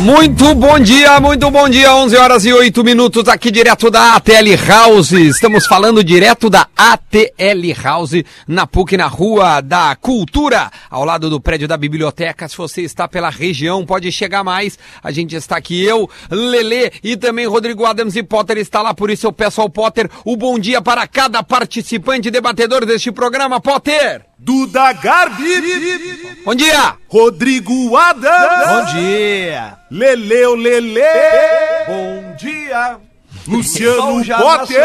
Muito bom dia, muito bom dia, 11 horas e 8 minutos aqui direto da ATL House. Estamos falando direto da ATL House na PUC, na Rua da Cultura, ao lado do prédio da biblioteca. Se você está pela região, pode chegar mais. A gente está aqui, eu, Lele e também Rodrigo Adams e Potter está lá, por isso eu peço ao Potter o bom dia para cada participante debatedor deste programa. Potter! Duda Garbi. Bom dia! Rodrigo Adams. Bom dia! Leleu Lele. Bom dia. Luciano Potter.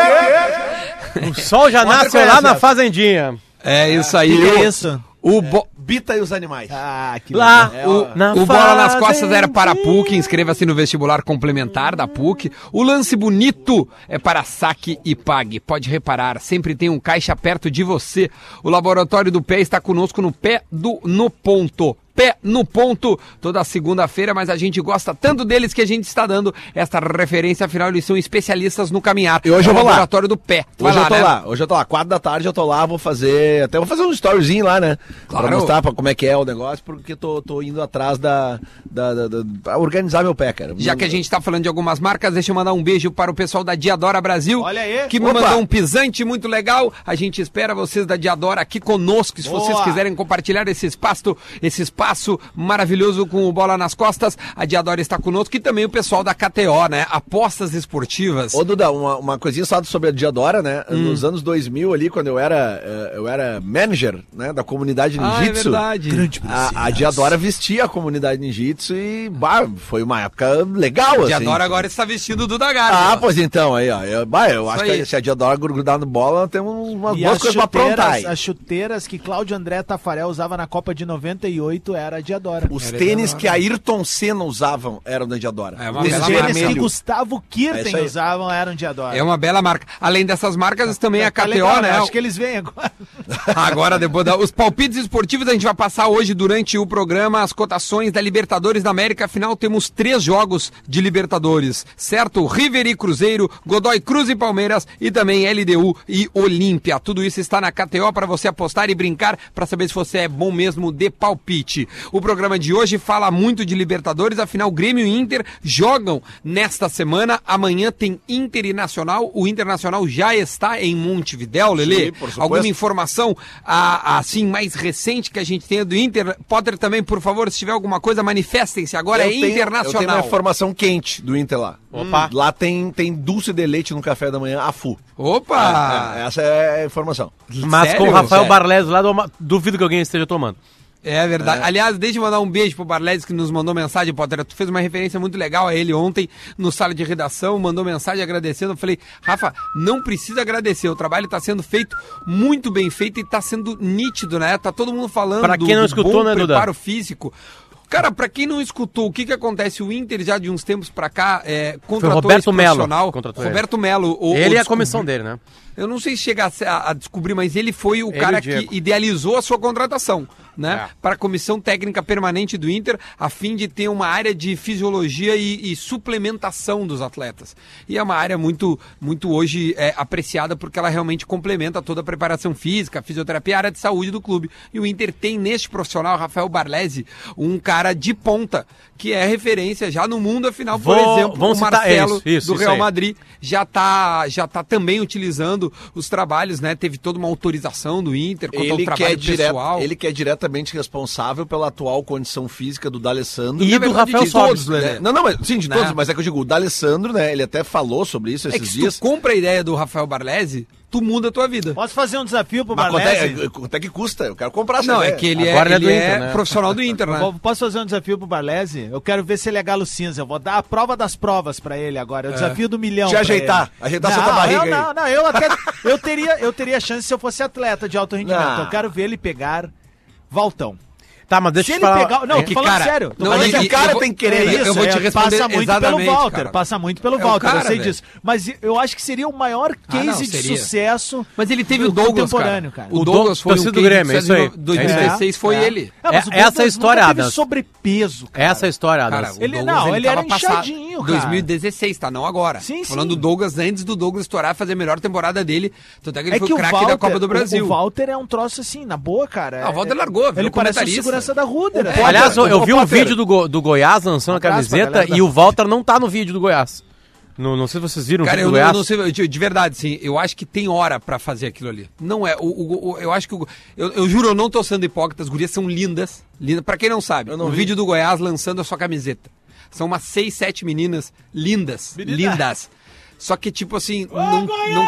O sol já nasce lá na fazendinha. É isso aí. Que o- isso? O, bo- Bita e os animais. Ah, que Lá, legal. o, É, na o Bola nas Costas era para a. PUC, inscreva-se no vestibular complementar da PUC. O lance bonito é para saque e pague. Pode reparar, sempre tem um caixa perto de você. O Laboratório do Pé está conosco no Pé do No Ponto. Pé no ponto, toda segunda-feira, mas a gente gosta tanto deles que a gente está dando esta referência, afinal eles são especialistas no caminhar. E hoje É eu o vou lá. Laboratório do Pé. Vai Hoje eu tô né? lá, hoje eu tô lá. Quatro da tarde eu tô lá, vou fazer. Até vou fazer um storyzinho lá, né? Claro. Pra mostrar pra como é que é o negócio, porque tô, tô indo atrás da. da, da, da- pra organizar meu pé, cara. Já que a gente tá falando de algumas marcas, deixa eu mandar um beijo para o pessoal da Diadora Brasil. Olha aí. Que me Opa. mandou um pisante muito legal. A gente espera vocês da Diadora aqui conosco. Se Boa. vocês quiserem compartilhar esse espaço, esse espaço maravilhoso com o Bola nas Costas, a Diadora está conosco e também o pessoal da KTO, né? Apostas esportivas. Ô, Duda, uma, uma coisinha só sobre a Diadora, né? Hum. Nos anos 2000 ali, quando eu era, eh, eu era manager, né, da comunidade Ah, é ninjitsu. verdade. a, a Diadora vestia a comunidade ninjitsu e, bah, foi uma época legal, assim. Diadora agora está vestindo do Dagar. Ah, pois então, aí, ó. Eu, bah, eu acho aí. que se a Diadora grudar no bola, temos umas E boas as coisas pra aprontar aí. chuteiras, as chuteiras que Cláudio André Tafarel usava na Copa de 98 era a Diadora. Os Era tênis Diadora. que a Ayrton Senna usavam eram da Diadora. É uma Tênis bela Os tênis marca. que. Gustavo É Kirten aí. usavam eram Diadora. É uma bela marca. Além dessas marcas, também a Tá KTO, legal, né? Acho que eles vêm agora. Agora, depois da, os palpites esportivos, a gente vai passar hoje durante o programa as cotações da Libertadores da América. Afinal, temos três jogos de Libertadores, certo? River e Cruzeiro, Godoy Cruz e Palmeiras e também LDU e Olímpia. Tudo isso está na KTO para você apostar e brincar para saber se você é bom mesmo de palpite. O programa de hoje fala muito de Libertadores, afinal, Grêmio e Inter jogam nesta semana. Amanhã tem Inter e Nacional. O Internacional já está em Montevidéu, Lele. Sim. Alguma informação a- assim mais recente que a gente tenha do Inter? Potter também, por favor, se tiver alguma coisa, manifestem-se. Agora Eu é tenho- Eu tenho internacional. uma informação quente do Inter lá. Opa. Lá tem, tem dulce de leite no café da manhã, afu. Opa! É, é, essa é a informação. Mas Sério? com o Rafael Sério. Barles lá, duvido que alguém esteja tomando. É verdade. Aliás, deixa eu mandar um beijo pro Barledes que nos mandou mensagem, Potter. Tu fez uma referência muito legal a ele ontem no sala de redação, mandou mensagem agradecendo. Eu falei, Rafa, não precisa agradecer. O trabalho está sendo feito muito bem feito e está sendo nítido, né? Tá todo mundo falando Pra quem não escutou, bom né, Duda? preparo físico. Cara, pra quem não escutou, o que que acontece? O Inter já de uns tempos pra cá é, contratou Roberto esse Melo, contratou. Roberto Melo. o- Ele e a descobri- comissão dele, né? eu não sei se chega a, a- a descobrir, mas ele foi o Ele cara o que idealizou a sua contratação, né? É. Para a comissão técnica permanente do Inter, a fim de ter uma área de fisiologia e, e suplementação dos atletas. E é uma área muito, muito hoje é, apreciada porque ela realmente complementa toda a preparação física, a fisioterapia, a área de saúde do clube. E o Inter tem neste profissional, Rafael Barlesi, um cara de ponta, que é referência já no mundo, afinal, por Vou- exemplo, vamos o citar- Marcelo isso, isso, do Real. Madrid já tá, já tá também utilizando os trabalhos, né? Teve toda uma autorização do Inter quanto ao Ele é trabalho direto, pessoal. ele que é diretamente responsável pela atual condição física do D'Alessandro. E Na do Rafael de todos, né? Não, não, mas, sim, de Né? todos, mas é que eu digo, o D'Alessandro, né, ele até falou sobre isso É esses que se dias. tu compra a ideia do Rafael Barlesi, tu muda a tua vida. Posso fazer um desafio pro quanto é, quanto é que custa? Eu quero comprar essa Não, é ideia. que ele Agora é, ele é do é Inter, né? profissional do Inter, né? Posso fazer um desafio pro Barlesi? Eu quero ver se ele é galo cinza. Eu vou dar a prova das provas pra ele agora. É o desafio do milhão. Te ajeitar, ele. ajeitar não, sua barriga eu, aí. Não, não, eu até. eu, teria, eu teria chance se eu fosse atleta de alto rendimento. Não. Eu quero ver ele pegar Valtão. Tá, mas deixa Se eu ele falar. pegar. Não, É tô falando cara, sério. Tô não, falando é sério. que eu vou- tem que querer. É isso, Eu vou te é, responder passa muito pelo Walter, cara. passa muito pelo É o Walter, cara, eu sei velho. disso. Mas eu acho que seria o maior Ah, case não, de sucesso Mas ele teve o Douglas, contemporâneo, cara. cara. O O Douglas Do- foi o do Grêmio, é isso aí. sucesso de 2016 foi É. ele. Ah, mas o É- essa história, Adams. sobrepeso, cara. Essa é a história, Cara, Adams. o Ele, Douglas, não, ele ele, era inchadinho, cara. 2016, tá? Não agora. Sim, Falando sim. do Douglas antes do Douglas estourar, fazer a melhor temporada dele. Tanto é que ele É foi que o craque da Copa do Brasil. O, o Walter é um troço assim, na boa, cara. Ah, o Walter largou, virou Ele parece comentarista. segurança da Ruder. É. Aliás, eu, eu vi um vídeo do, Go- do Goiás lançando a camiseta e o Walter não tá no vídeo do Goiás. Não, não sei se vocês viram o Cara, vídeo eu do não, Goiás. não sei, de, de verdade, sim. Eu acho que tem hora pra fazer aquilo ali. Não é. O, o- o- eu acho que. o- eu, eu juro, eu não tô sendo hipócrita. As gurias são lindas. lindas. Pra quem não sabe, Eu não o vi. vídeo do Goiás lançando a sua camiseta. São umas seis, sete meninas lindas. Lindas. Só que, tipo assim, não, não,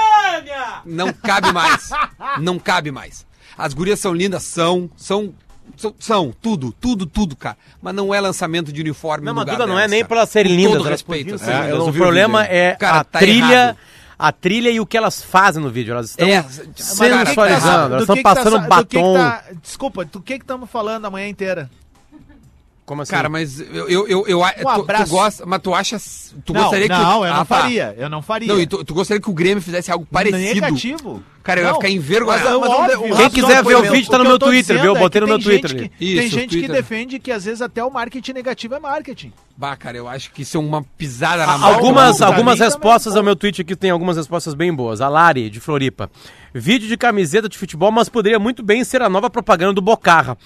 não cabe mais. Não cabe mais. As gurias são lindas, são, são. São, são, tudo, tudo, tudo, cara. Mas não é lançamento de uniforme Não, no mas lugar Duda, não é nem por elas serem Com lindas. Todo elas respeito. assim. ser É, eu lindas. não o o problema vídeo é Cara, a tá trilha, errado. a trilha e o que elas fazem no vídeo. Elas estão É, sensualizando, elas estão que que tá passando sa- do que que batom. tá- Desculpa, do que que estamos falando a manhã inteira? Como assim? Cara, mas eu, eu, eu, eu tu, tu abraço. gosta, mas tu acha, tu não, gostaria que não, eu Ah, não tá. faria. Eu não faria. Não, e tu, tu gostaria que o Grêmio fizesse algo parecido? Negativo. Cara, eu ia Não, ficar envergonhado. Mas, mas óbvio. o Quem Rafa quiser ver o vídeo, tá no meu Twitter, viu? Eu é botei no meu tem Twitter gente ali. que- Tem gente que defende que às vezes até o marketing negativo é marketing. Bah, cara, eu acho que isso é uma pisada na mão. Algumas, algumas respostas ao meu tweet aqui tem algumas respostas bem boas. A Lari, de Floripa. Vídeo de camiseta de futebol, mas poderia muito bem ser a nova propaganda do Bocarra.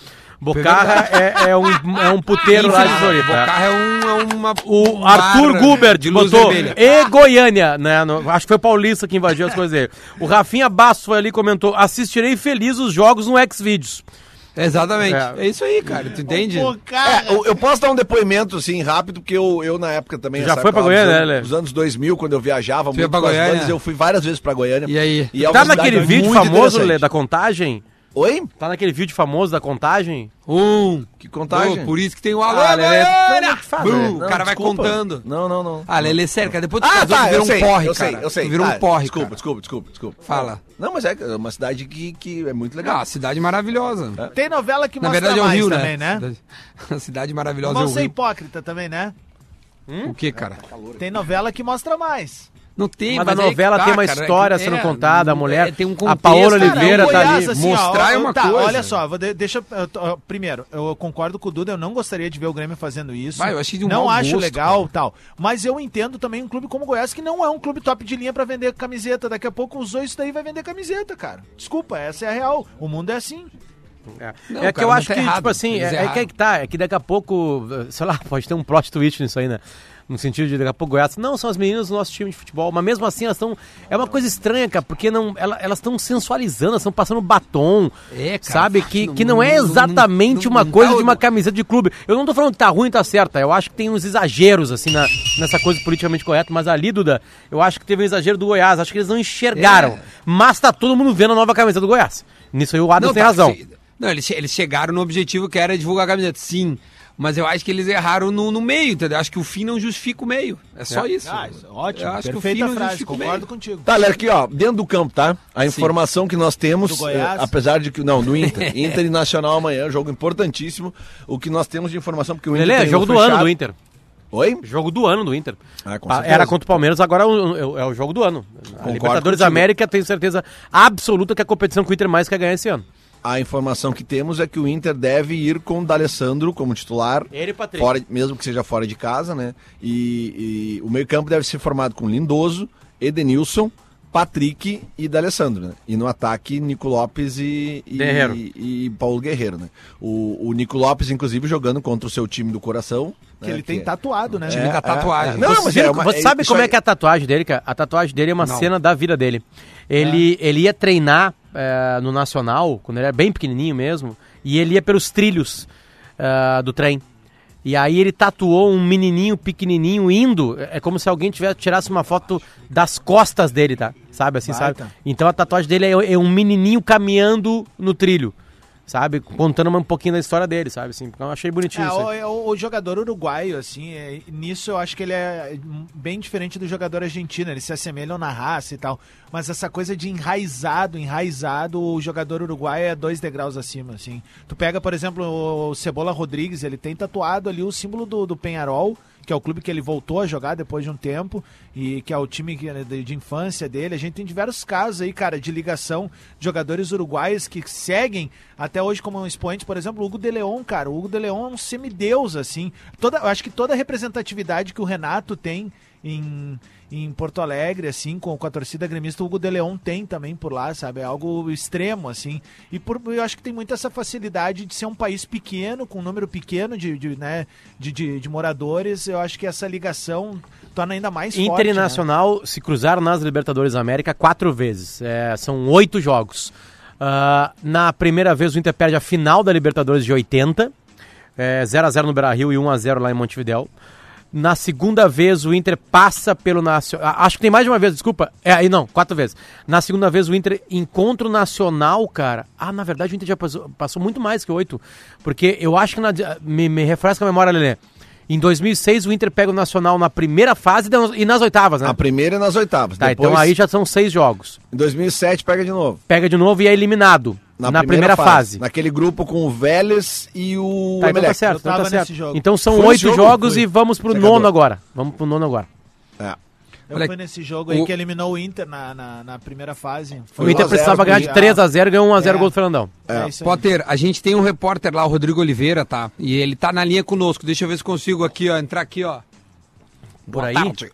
Bocarra é, é um, é um puteiro lá de Floripa. Bocarra é, um, é uma. O um Arthur bar Gubert de luz botou vermelha. e Goiânia, né? no- acho que foi o Paulista que invadiu as coisas dele. O Rafinha Basso foi ali e comentou: assistirei feliz os jogos no Xvideos. Exatamente. É. É. isso aí, cara. Tu entende? Pô, cara, É, eu, eu posso dar um depoimento, assim, rápido, porque eu, eu na época também... Já foi pra Goiânia, né, anos- Dos anos 2000, quando eu viajava ia pra com as Goiânia? bandas, eu fui várias vezes pra Goiânia. E aí? E é tá cidade naquele vídeo muito famoso, Lê, da contagem? Oi? Tá naquele vídeo famoso da contagem? Um. Que contagem? Oh, por isso que tem o Alô, Ah, Lelê, não Bum, né? o Não, cara vai desculpa. contando. Não, não, não. Ah, Lelê, sério, cara. Depois tu Ah, casou, tá, tu virou eu sei, um porre, eu sei, cara. eu sei. Tu virou Ah, um porre, Desculpa, cara. desculpa, desculpa, desculpa. Fala. Não, mas é uma cidade que, que é muito legal. Ah, cidade maravilhosa. tem novela que Na mostra verdade é o mais Rio, também, né? né? Cidade- cidade maravilhosa Vamos é o ser hipócrita também, né? O que, cara? Tem novela que mostra mais. Não tem, Mas, mas a que novela tá, tem uma cara, história é que- sendo é, contada, a mulher. é, tem um a contexto, Paola cara, Oliveira o tá ali. assim, ó, mostrar é ó, uma tá, coisa. Olha só, vou de- deixa. eu primeiro, eu concordo com o Duda, eu não gostaria de ver o Grêmio fazendo isso. Vai, eu achei de um não acho gosto, legal cara. tal. Mas eu entendo também um clube como o Goiás, que não é um clube top de linha pra vender camiseta. Daqui a pouco usou isso daí e vai vender camiseta, cara. Desculpa, essa é a real. O mundo é assim. É, Não, É que cara, eu mas acho tá que, errado, tipo assim, é, é que é que tá, é que daqui a pouco, sei lá, pode ter um plot twist nisso aí, né? No sentido de daqui a pouco Goiás, não, são as meninas do nosso time de futebol, mas mesmo assim elas estão. É uma coisa estranha, cara, porque não, ela- elas estão sensualizando, elas estão passando batom, É, cara, sabe? Que, não- que não é não- exatamente não- uma coisa de uma camiseta de clube. Eu não tô falando que tá ruim, tá certa. Eu acho que tem uns exageros, assim, na, nessa coisa politicamente correta, mas ali, Duda, eu acho que teve um exagero do Goiás, acho que eles não enxergaram. É. Mas tá todo mundo vendo a nova camisa do Goiás. Nisso aí o Adams tem tá, razão. Não, eles, eles chegaram no objetivo que era divulgar a camiseta, sim. Mas eu acho que eles erraram no, no meio, entendeu? Acho que o fim não justifica o meio. É só isso. Ah, ótimo. Eu acho que o Perfeita fim não frase, justifica o concordo meio. contigo. Tá, Léo, aqui, ó, dentro do campo, tá? A informação que nós temos, Do Goiás? eh, apesar de que. Não, do Inter. Inter e Nacional amanhã, jogo importantíssimo. O que nós temos de informação, porque o Inter. Lelê, jogo do fechado- ano do Inter. Oi? Jogo do ano do Inter. Ah, certeza. Era contra o Palmeiras, agora é o, é o jogo do ano. Libertadores contigo. América, tenho certeza absoluta que é a competição que o Inter mais quer ganhar esse ano. A informação que temos é que o Inter deve ir com o D'Alessandro como titular. Ele e Patrick. Fora, mesmo que seja fora de casa, né? E, e o meio-campo deve ser formado com Lindoso, Edenilson, Patrick e D'Alessandro, né? E no ataque, Nico Lopes e, e, Guerreiro. e, e Paulo Guerreiro, né? O, o Nico Lopes, inclusive, jogando contra o seu time do coração. Que né? ele tem é- tatuado, né? Time da tatuagem. Não, você mas é uma- você é- sabe como é que é a tatuagem dele, cara? A tatuagem dele é uma Não. cena da vida dele. Ele, ele ia treinar eh, no Nacional, quando ele era bem pequenininho mesmo, e ele ia pelos trilhos ah, do trem. E aí ele tatuou um menininho pequenininho indo, é é como se alguém tivesse tirasse uma foto das costas dele, tá? Sabe assim, sabe? Então a tatuagem dele é, é um menininho caminhando no trilho, sabe? Contando um pouquinho da história dele, sabe? Assim, eu achei bonitinho É, é o- o jogador uruguaio, assim, é- nisso eu acho que ele é bem diferente do jogador argentino, eles se assemelham na raça e tal. Mas essa coisa de enraizado, enraizado, o jogador uruguaio é dois degraus acima, assim. Tu pega, por exemplo, o Cebola Rodrigues, ele tem tatuado ali o símbolo do, do Penharol, que é o clube que ele voltou a jogar depois de um tempo e que é o time que- de, infância dele. A gente tem diversos casos aí, cara, de ligação de jogadores uruguaios que seguem até hoje como um expoente, por exemplo, o Hugo de Leon, cara. O Hugo de Leon é um semideus, assim. Toda, acho que toda a representatividade que o Renato tem em, em Porto Alegre, assim, com, com a torcida gremista, o Hugo de Leon tem também por lá, sabe? É algo extremo, assim. E por, eu acho que tem muito essa facilidade de ser um país pequeno, com um número pequeno de, de, né, de, de, de moradores. Eu acho que essa ligação torna ainda mais forte. Inter e né? Se cruzaram nas Libertadores da América quatro vezes. É, são oito jogos. Ah, na primeira vez o Inter perde a final da Libertadores de 80. É, 0x0 no Beira-Rio e 1x0 lá em Montevidéu. Na segunda vez o Inter passa pelo Nacional. Acho que tem mais de uma vez, desculpa. É, aí não, quatro vezes. Na segunda vez o Inter encontra o Nacional, cara. Ah, na verdade o Inter já passou, passou muito mais que oito. Porque eu acho que. Na, me, me refresca a memória, Lelê. Em 2006 o Inter pega o Nacional na primeira fase e nas oitavas, né? A primeira e nas oitavas. Tá, Depois, então aí já são seis jogos. Em 2007 pega de novo. Pega de novo e é eliminado na, primeira, fase. Naquele grupo com o Vélez e o Tá, então tá certo, então tá certo. jogo. Então são Foi oito jogo? jogos Foi. e vamos pro Secador. nono agora. Vamos pro nono agora. É. Olha, fui nesse jogo aí o- que eliminou o Inter na, na, na primeira fase. o Inter 1 a 0 precisava ganhar de pro- 3x0 e ganhou 1x0 É. gol do Fernandão. É. isso aí. Potter, a gente tem um repórter lá, o Rodrigo Oliveira, tá? E ele tá na linha conosco. Deixa eu ver se consigo aqui, ó, entrar aqui, ó. Por Boa aí. tarde.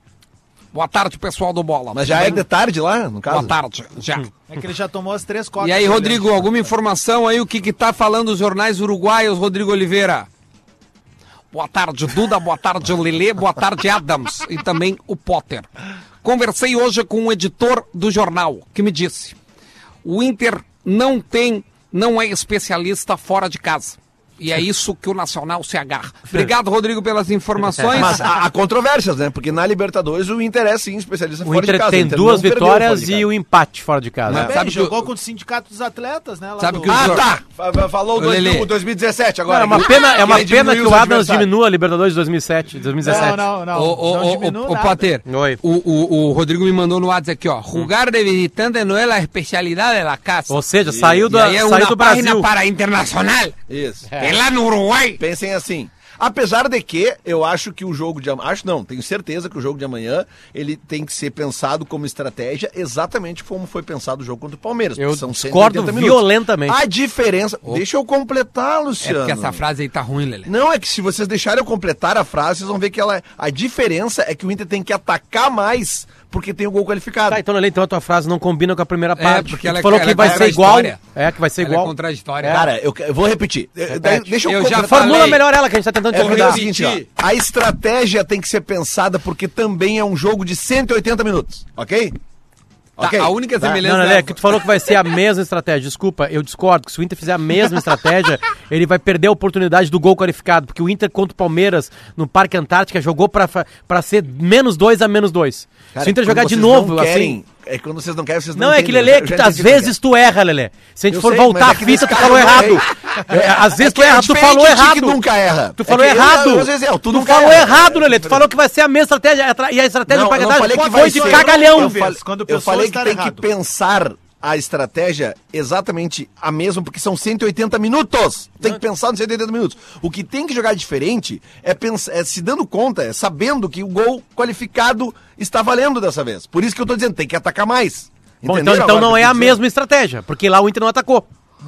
Boa tarde, pessoal do Bola. Mas já é de tarde lá, no caso? Boa tarde, já. É que ele já tomou as três copas. E aí, né, Rodrigo, alguma informação aí, o que que tá falando os jornais uruguaios, Rodrigo Oliveira? Boa tarde, Duda, boa tarde, Lelê, boa tarde, Adams e também o Potter. Conversei hoje com um editor do jornal que me disse: o Inter não tem, não é especialista fora de casa. E é isso que o Nacional se agarra. Obrigado, Rodrigo, pelas informações. Mas há, há controvérsias, né? Porque na Libertadores o Inter é sim especialista O fora Inter de casa. tem O Inter duas não perdeu fora vitórias e o empate fora de casa. Mas Bem, Sabe que jogou o- com o sindicato dos atletas, né? lá Sabe do- que o- Ah, tá! Fa- fa- Falou o 2017 Não, agora. é uma pena, é uma Ele pena que o Adams diminua a Libertadores de 2007, 2017. Não, não, não. Ô, ô, não diminua nada. Potter, Oi. o, o, o Rodrigo me mandou no WhatsApp aqui, ó. Jogar de visitante não é a especialidade da casa. Ou seja, saiu, E do, aí é saiu uma do página Brasil. para internacional. Isso. É lá no Uruguai. Pensem assim. Apesar de que eu acho que o jogo de amanhã. Acho não, tenho certeza que o jogo de amanhã ele tem que ser pensado como estratégia exatamente como foi pensado o jogo contra o Palmeiras. Eu são discordo 180 minutos. violentamente. A diferença. Deixa eu completar, É Luciano. porque essa frase aí tá ruim, Lelê. Não, é que se vocês deixarem eu completar a frase, vocês vão ver que ela. A diferença é que o Inter tem que atacar mais porque tem o gol qualificado. Tá, então, então a tua frase não combina com a primeira parte. porque ela é- falou ela que é vai ser igual. É, que vai ser Ela é igual. contraditória. Cara, eu, eu vou repetir. Daí- Deixa eu, Eu já. Formula falei. melhor ela, que a gente tá tentando te É porque é o ajudar. seguinte, ó, a estratégia tem que ser pensada porque também é um jogo de 180 minutos, ok? Tá, Ok? a única Tá. semelhança. Não, Lelê, que tu falou que vai ser a mesma estratégia. Desculpa, eu discordo. Que se o Inter fizer a mesma estratégia, ele vai perder a oportunidade do gol qualificado. Porque o Inter contra o Palmeiras no Parque Antártica jogou pra ser menos dois a menos dois. Cara, se o Inter jogar de novo, não querem, assim. É quando vocês não querem, vocês não Não, é que, entendem. Lelê, Eu que às vezes tu erra, Lelê. Se a gente Eu for sei, voltar a é que fita, tu falou errado. É, às vezes tu que é erra, tu falou de errado. que nunca erra. Tu É falou eu- errado. às vezes é, tu tu nunca falou erra. errado, Lelê. Tu falou que vai ser a mesma estratégia. E a estratégia Não, do Parque eu não falei Antártica que foi vai de cagalhão. Eu, fal- quando eu falei que tem errado. que pensar a estratégia exatamente a mesma, porque são 180 minutos. Tem que pensar nos 180 minutos. O que tem que jogar diferente é, pensar, é se dando conta, é sabendo que o gol qualificado está valendo dessa vez. Por isso que eu tô dizendo, tem que atacar mais. Bom, então, então não é eu a mesma estratégia, porque lá o Inter não atacou.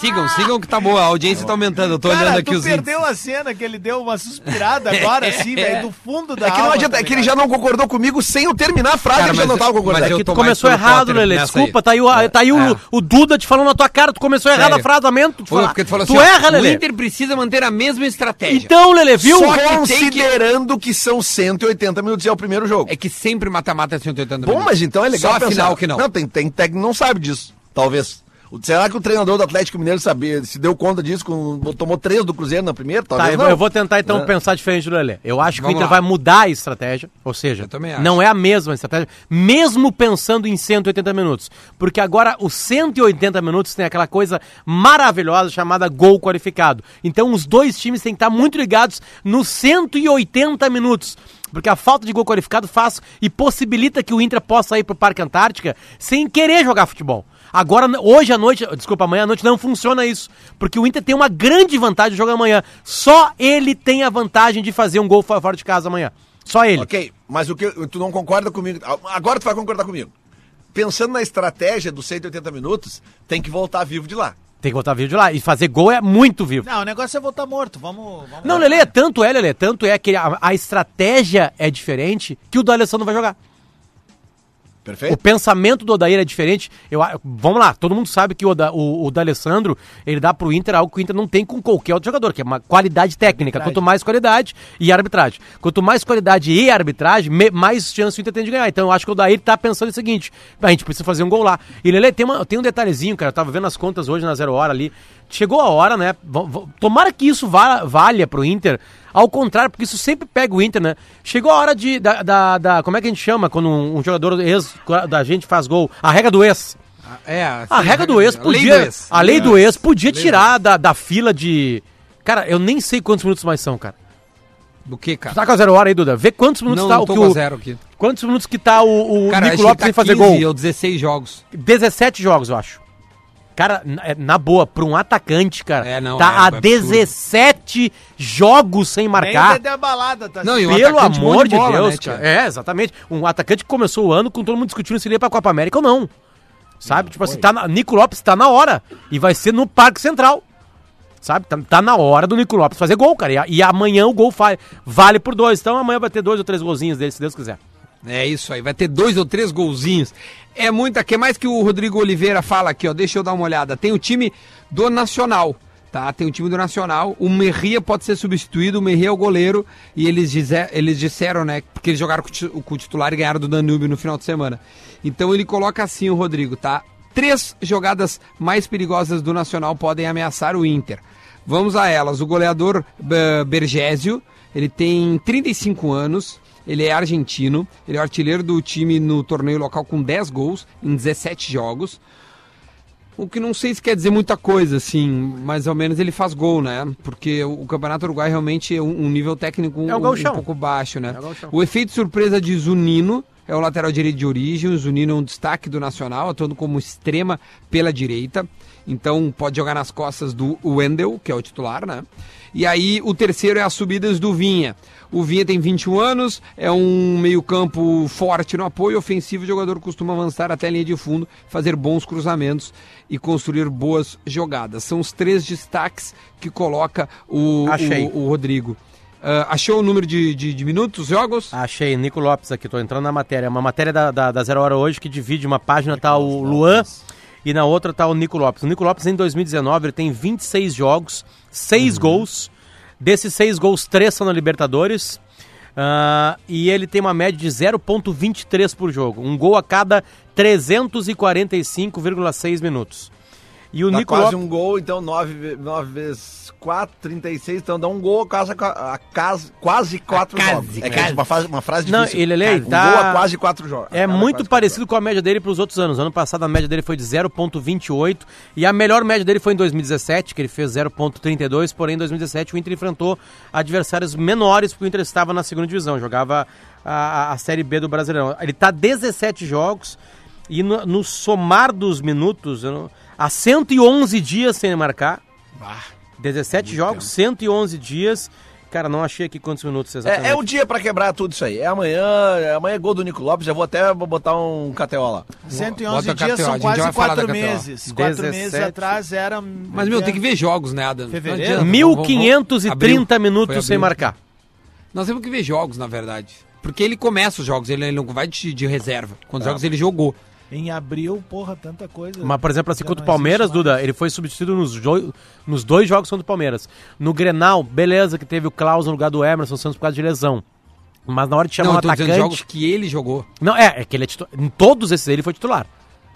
Sigam, sigam que tá boa. A audiência tá aumentando. Eu tô Cara, olhando aqui tu os perdeu índices. a cena que ele deu uma suspirada agora, assim, velho, do fundo da É que não alma, adianta, tá é que ele já não concordou comigo sem eu terminar a frase, Cara, ele já não tava concordando. É que tu começou errado, nessa Desculpa, aí. tá aí, o, tá aí o, É. o Duda te falando na tua cara. Tu começou errado Sério. a frasamento. Tu, Pô, fala- porque tu falou tu assim, ó, erra, o Lelê. Inter precisa manter a mesma estratégia. Então, Lelê, viu? Só que- Considerando que... são 180 minutos e é o primeiro jogo. É que sempre mata-mata é 180 Bom, minutos. mas então é legal Só a pensar. final que não. Não, tem, tem técnico que não sabe disso, talvez. O- Será que o treinador do Atlético Mineiro sabia, se deu conta disso, com, tomou três do Cruzeiro na primeira? Tá, Talvez eu, não. vou- eu vou tentar então Né? pensar diferente do Lelê. Eu acho que Vamos o Inter lá. vai mudar a estratégia, ou seja, não é a mesma estratégia, mesmo pensando em 180 minutos. Porque agora os 180 minutos tem aquela coisa maravilhosa chamada gol qualificado. Então os dois times têm que estar muito ligados nos 180 minutos. Porque a falta de gol qualificado faz e possibilita que o Inter possa ir pro Parque Antártica sem querer jogar futebol. Agora, hoje à noite, desculpa, amanhã à noite não funciona isso. Porque o Inter tem uma grande vantagem de jogar amanhã. Só ele tem a vantagem de fazer um gol fora de casa amanhã. Só ele. Ok, mas o que tu não concorda comigo? Agora tu vai concordar comigo. Pensando na estratégia dos 180 minutos, tem que voltar vivo de lá. Tem que voltar vivo de lá. E fazer gol é muito vivo. Não, o negócio é voltar morto. Vamos. vamos Não, Lele, tanto é, Lele, tanto é que a, a estratégia é diferente que o do Alessandro vai jogar. O Perfeito? pensamento do Odair é diferente. Eu, vamos lá, todo mundo sabe que o, o, o D'Alessandro, ele dá pro Inter algo que o Inter não tem com qualquer outro jogador, que é uma qualidade técnica. Quanto mais qualidade e arbitragem. Quanto mais qualidade e arbitragem, me- mais chance o Inter tem de ganhar. Então eu acho que o Odair tá pensando o seguinte, a gente precisa fazer um gol lá. E Lele, tem, uma- tem um detalhezinho, cara, eu tava vendo as contas hoje na zero hora ali. Chegou a hora, né? Tomara que isso vala, valha pro Inter. Ao contrário, porque isso sempre pega o Inter, né? Chegou a hora de. Da, da, da- como é que a gente chama quando um, um jogador ex da gente faz gol? A regra do ex. É, A regra do ex lei podia. do ex. A lei do ex podia tirar da, da fila de. Cara, eu nem sei quantos minutos mais são, cara. Do que, Tu cara? tá com a zero hora aí, Duda? Vê quantos minutos Não, tá não o tô que com o. zero aqui. Quantos minutos que tá o, o Cara, Nico Lopes que sem tá fazer 15 gol? ou 16 jogos. 17 jogos, eu acho. Cara, na, é, na boa, pra um atacante, cara, É, não, tá é, há é absurdo. 17 jogos sem Nem marcar. Dedé a balada, tá Não, e um Pelo amor de bola, Deus, né, cara. É, exatamente. Um atacante que começou o ano com todo mundo discutindo se ele ia pra Copa América ou não. Sabe? tipo assim, tá na, Nico Lopes tá na hora. E vai ser no Parque Central. Sabe? Tá, tá na hora do Nico Lopes fazer gol, cara. E, e amanhã o gol vale por dois. Então amanhã vai ter dois ou três golzinhos dele, se Deus quiser. É isso aí, vai ter dois ou três golzinhos. É muita. que mais que o Rodrigo Oliveira fala aqui, ó? Deixa eu dar uma olhada. Tem o time do Nacional, tá? Tem o time do Nacional. O Merria pode ser substituído, o Merria é o goleiro. E eles, dizer, eles disseram, né? Porque eles jogaram com o titular e ganharam do Danúbio no final de semana. Então ele coloca assim o Rodrigo, tá? Três jogadas mais perigosas do Nacional podem ameaçar o Inter. Vamos a elas. O goleador eh, Bergésio, ele tem 35 anos, ele é argentino, ele é artilheiro do time no torneio local com 10 gols em 17 jogos. O que não sei se quer dizer muita coisa, assim, mais ou menos ele faz gol, né? Porque o, Campeonato Uruguai realmente é um, um nível técnico É um, um gauchão. pouco baixo, né? É o. O efeito surpresa de Zunino é o lateral direito de origem. O Zunino é um destaque do Nacional, atuando como extrema pela direita. Então pode jogar nas costas do Wendel, que é o titular, né? E aí o terceiro é as subidas do Vinha. O Vinha tem 21 anos, é um meio-campo forte no apoio ofensivo. O jogador costuma avançar até a linha de fundo, fazer bons cruzamentos e construir boas jogadas. São os três destaques que coloca o, Achei. o, o Rodrigo. Ah, achou o número de, de, de minutos, jogos? Achei, Nico Lopes aqui, tô entrando na matéria. É Uma matéria da, da, da Zero Hora hoje que divide uma página, tá o Luan e na outra tá o Nico Lopes. O Nico Lopes em 2019 ele tem 26 jogos, 6 gols. Desses 6 gols, 3 são na Libertadores. Ah, e ele tem uma média de 0,23 por jogo. Um gol a cada 345,6 minutos. E o Dá Nico quase Lopes. um gol, então 9 vezes 4, 36, então dá um gol a casa, a casa, quase 4 quase, jogos. É é uma, frase, uma frase Não, difícil. ele, ele um tá- gol a quase 4 jogos. É muito parecido com a média dele para os outros anos. Ano passado a média dele foi de 0,28 e a melhor média dele foi em 2017, que ele fez 0,32. Porém, em 2017 o Inter enfrentou adversários menores porque o Inter estava na segunda divisão, jogava a, a- a Série B do Brasileirão. Ele está 17 jogos e no, no somar dos minutos, não- há 111 dias sem marcar. 17 jogos, 111 dias. Cara, não achei aqui quantos minutos exatamente. É, é o dia pra quebrar tudo isso aí. É amanhã, é amanhã é gol do Nico Lopes, já vou até botar um lá. 111 Bota dias são quase já vai falar 4 da KTO. meses. 4 meses 17. atrás era. Mas, meu, tem que ver jogos, né, Adam? Fevereiro? Não adianta, vamos- vamos- 1530 abril. minutos sem marcar. Nós temos que ver jogos, na verdade. Porque ele começa os jogos, ele, ele não vai de, de reserva. Quando os jogos ele jogou. Em abril, porra, tanta coisa. Mas, por exemplo, assim, contra o Palmeiras, mais. Duda, ele foi substituído nos, nos dois jogos contra o Palmeiras. No Grenal, beleza, que teve o Klaus no lugar do Emerson Santos por causa de lesão. Mas na hora de chamar não, um eu tô dizendo atacante... jogos que ele jogou. Não, é, é que ele é titular. Em todos esses ele foi titular.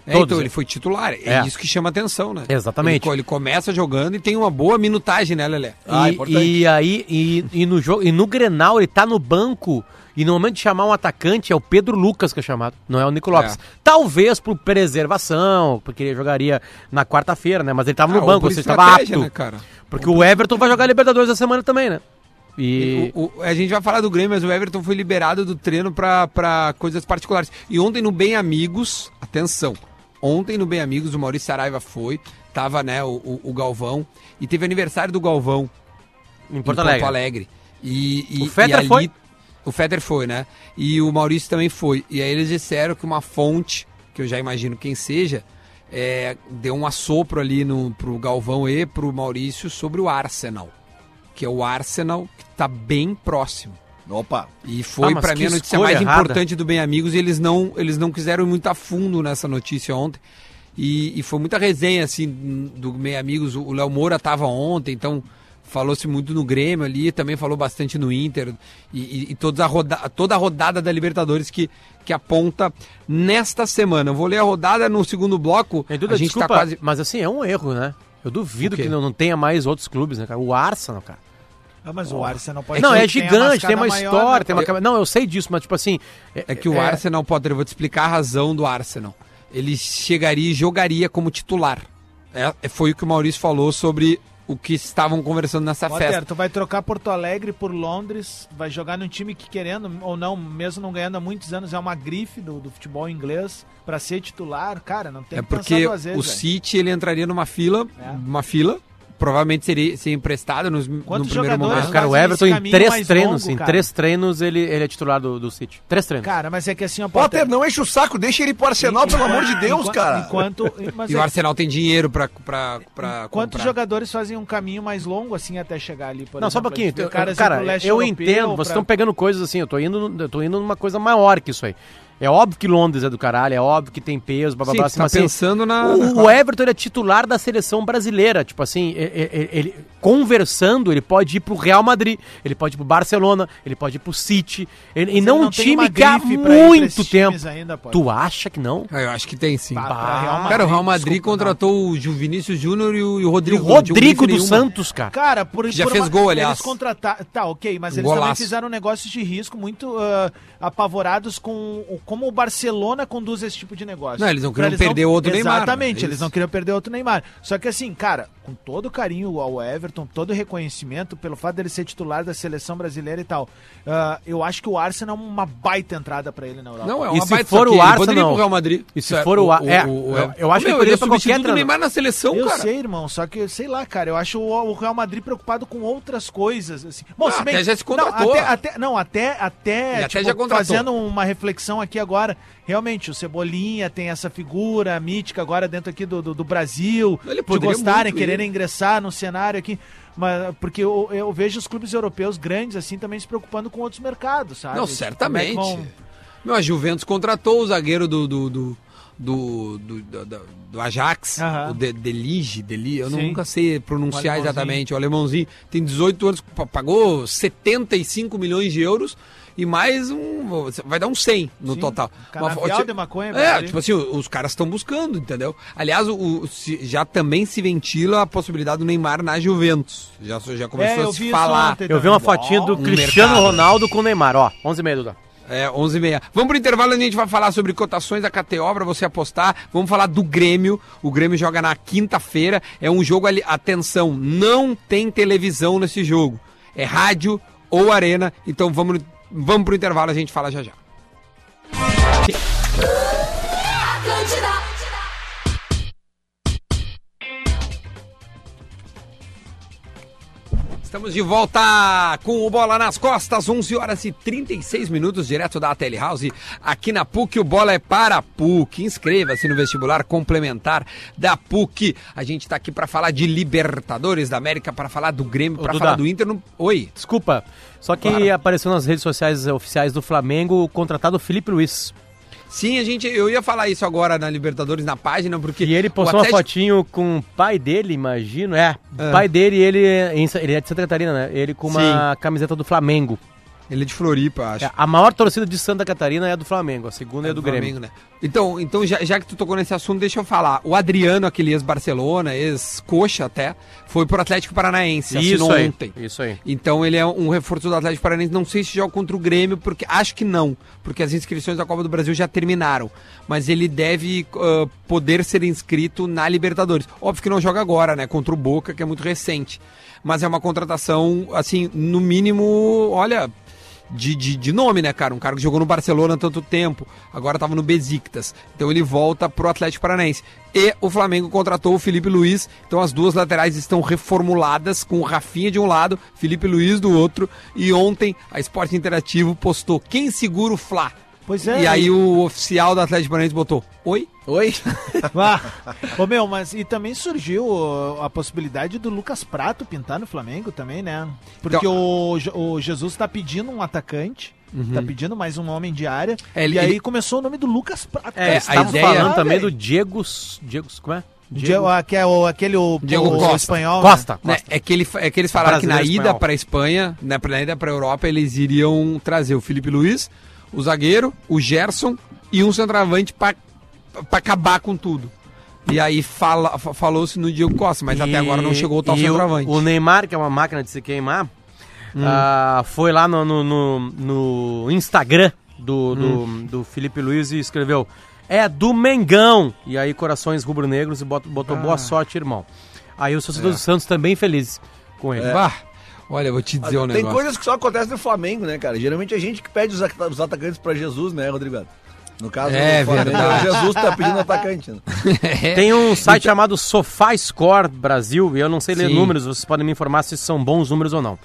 É, Todos então, ele foi titular. É, É. isso que chama atenção, né? Exatamente. Ele, ele começa jogando e tem uma boa minutagem, né, Lelé? Ah, e, importante. e aí, e, e no jogo, e no Grenal, ele tá no banco. E no momento de chamar um atacante é o Pedro Lucas que é chamado, não é o Nico Lopes. É. Talvez por preservação, porque ele jogaria na quarta-feira, né? Mas ele tava Ah, no ou banco, ou seja, estava apto. né, cara? Porque o Everton vai jogar Libertadores essa semana também, né? E. O- o- a gente vai falar do Grêmio, mas o Everton foi liberado do treino pra, pra coisas particulares. E ontem no Bem Amigos, atenção, Ontem no Bem Amigos o Maurício Saraiva foi, tava, né, o, o- o Galvão, e teve aniversário do Galvão Em em Porto Alegre. Alegre. E, e, O Fetter e foi? O Fetter foi, né? E o Maurício também foi. E aí eles disseram que uma fonte, que eu já imagino quem seja, é, deu um assopro ali no, pro Galvão e pro Maurício sobre o Arsenal. Que é o Arsenal que tá bem próximo. Opa. E foi Ah, que mim a notícia mais errada. importante do Bem Amigos e eles não, eles não quiseram ir muito a fundo nessa notícia ontem. E, e foi muita resenha, assim, do Bem Amigos. O Léo Moura tava ontem, então falou-se muito no Grêmio ali, também falou bastante no Inter. E, e- e toda, a roda, toda a rodada da Libertadores que, que aponta nesta semana. Eu vou ler a rodada no segundo bloco. A gente desculpa, tá quase. mas assim, é um erro, né? Eu duvido que não, não tenha mais outros clubes, né, cara? O Arsenal, cara. Ah, mas o Arsenal pode não, é que tenha gigante, tem uma maior, história, né, tem uma... cam- Não, eu sei disso, mas tipo assim... É que o Arsenal, Potter, eu vou te explicar a razão do Arsenal. Ele chegaria e jogaria como titular. É, foi o que o Maurício falou sobre o que estavam conversando nessa Potter, festa. tu vai trocar Porto Alegre por Londres, vai jogar num time que querendo ou não, mesmo não ganhando há muitos anos, é uma grife do, do futebol inglês pra ser titular, cara, não tem É porque duas vezes. o velho. City ele entraria numa fila, É. uma fila, provavelmente seria, seria emprestado nos, no primeiro momento. Cara, o Everton em três treinos, longo, em cara. três treinos ele, ele é titular do, do City. Três treinos. Cara, mas é que assim, ó, Potter, não enche o saco, deixa ele ir pro Arsenal, pelo amor de Deus, enquanto, cara. Enquanto, mas E o é- Arsenal tem dinheiro pra, pra, pra Quantos comprar. jogadores fazem um caminho mais longo assim até chegar ali? Por Não, só um exemplo, pouquinho. Cara, leste eu europeu entendo, vocês pra- estão pegando coisas assim, eu tô indo, eu tô indo numa coisa maior que isso aí. É óbvio que Londres é do caralho, é óbvio que tem peso, blá blá Sim, blá. tu tá assim, pensando na... O, o Everton ele é titular da seleção brasileira. Tipo assim, ele, ele- conversando, ele pode ir pro Real Madrid, ele pode ir pro Barcelona, ele pode ir pro City. Ele, e não ele um time uma que há muito tempo. Ainda. Tu acha que não? Ah, Eu acho que tem sim. Pra- pra Real Cara, o Real Madrid, Madrid desculpa, contratou o Ju- Vinícius Júnior e o, e o E o Rodrigo. não Rodrigo dos. Santos, cara. Cara, por, já por fez gol, aliás. Eles contrataram. Tá, ok, mas Um eles também golaço. fizeram negócios de risco muito ah, apavorados com o- como o Barcelona conduz esse tipo de negócio. Não, eles não queriam perder outro Neymar, Exatamente, é eles não queriam perder outro Neymar. Só que assim, cara, com todo carinho ao Everton, todo reconhecimento pelo fato dele ser titular da seleção brasileira e tal, ah, eu acho que o Arsenal é uma baita entrada pra ele na Europa. Não, é E uma se baita, for só o Arsenal- Real Madrid. E se Isso for o, é, o- eu acho que ele Meu, poderia é substituto do treinador. Neymar na seleção, Eu cara. sei, irmão, só que, sei lá, cara, eu acho o, o Real Madrid preocupado com outras coisas, assim. Bom, Ah, se bem até já se contratou. Não, até, até, não, até, até, E até tipo, já contratou. fazendo uma reflexão aqui agora, realmente, o Cebolinha tem essa figura mítica agora dentro aqui do, do, do Brasil, Ele de gostarem, quererem ingressar no cenário aqui, mas, porque eu, eu vejo os clubes europeus grandes, assim, também se preocupando com outros mercados, sabe? Não, Tipo, certamente. é que vão- Meu, a Juventus contratou o zagueiro do. do, do... Do, do, do, do- Ajax, Aham. o de, Delige, Deli, eu Sim. nunca sei pronunciar O exatamente, o alemãozinho tem 18 anos, pa- pagou 75 milhões de euros e mais um, vai dar um 100 no Sim, total. Uma- de maconha, É, velho. tipo assim, os caras estão buscando, entendeu? Aliás, o, se- já também se ventila a possibilidade do Neymar na Juventus, já, já começou É, a se falar. ontem Eu vi uma fotinha do um Cristiano mercado. Ronaldo com o Neymar, ó. 11 e meia, Duda. É, 11 e meia. Vamos pro intervalo, a gente vai falar sobre cotações da KTO pra você apostar. Vamos falar do Grêmio. O Grêmio joga na quinta-feira. É um jogo ali, atenção, não tem televisão nesse jogo. É rádio ou arena. Então vamos, vamos pro intervalo, a gente fala já já. Estamos de volta com o Bola nas Costas, 11 horas e 36 minutos, direto da Tele House, aqui na PUC. O Bola é para a PUC. Inscreva-se no vestibular complementar da PUC. A gente está aqui para falar de Libertadores da América, para falar do Grêmio, para falar do Inter. No... Oi. Desculpa, só que Claro. apareceu nas redes sociais oficiais do Flamengo o contratado Felipe Luiz. Sim, a gente, eu ia falar isso agora na Libertadores, na página, porque. E ele postou uma Atlético- fotinho com o pai dele, imagino. É, o pai dele, ele, é ele é de Santa Catarina, né? Ele com uma camiseta do Flamengo. Ele é de Floripa, acho. É, a maior torcida de Santa Catarina é a do Flamengo, a segunda é, do Grêmio. Flamengo, né? Então, então já, já que tu tocou nesse assunto, deixa eu falar. O Adriano, aquele ex-Barcelona, ex-Coxa até, foi pro Atlético Paranaense, Isso assinou aí, ontem. isso aí. Então ele é um reforço do Atlético Paranaense. Não sei se joga contra o Grêmio, porque acho que não, porque as inscrições da Copa do Brasil já terminaram. Mas ele deve ah, poder ser inscrito na Libertadores. Óbvio que não joga agora, né? Contra o Boca, que é muito recente. Mas é uma contratação, assim, no mínimo, olha. De, de, de nome, né, cara? Um cara que jogou no Barcelona há tanto tempo, agora tava no Besiktas. Então ele volta pro Atlético Paranaense. E o Flamengo contratou o Felipe Luiz, então as duas laterais estão reformuladas, com o Rafinha de um lado, Felipe Luiz do outro. E ontem a Esporte Interativo postou quem segura o Fla. Pois é. E aí o oficial do Atlético Paranaense botou, oi? Oi? Ah, ô meu, mas e também surgiu a possibilidade do Lucas Prato pintar no Flamengo também, né? Porque Então- o, o Jesus tá pedindo um atacante, tá pedindo mais um homem de área. É, ele- e aí ele- começou o nome do Lucas Prato. É, É, eles a ideia- falando também do Diego... Diego... Como é? Diego, ah, que é o, aquele o, Diego o Costa. espanhol. Costa. Né, Costa. é, que ele, é que eles falaram que na Brasileiro ida espanhol. para Espanha, né, na ida para Europa, eles iriam trazer o Felipe Luiz, o zagueiro, o Gerson e um centroavante para acabar com tudo. E aí fala, fa- falou-se no Diego Costa, mas até E- agora não chegou o tal centroavante. O, o Neymar, que é uma máquina de se queimar, ah, foi lá no, no, no- no Instagram do, do, do Felipe Luiz e escreveu: É do Mengão. E aí, corações rubro-negros e botou, botou boa sorte, irmão. Aí o torcedor do Santos também feliz com ele. Bah, olha, eu vou te dizer um Tem negócio. coisas que só acontecem no Flamengo, né, cara? Geralmente é gente que pede os, at- os atacantes pra Jesus, né, Rodrigo? No caso, É verdade. Jesus tá pedindo atacante. Né? Tem um site chamado SofaScore Brasil, e eu não sei ler Sim. números, vocês podem me informar se são bons números ou não.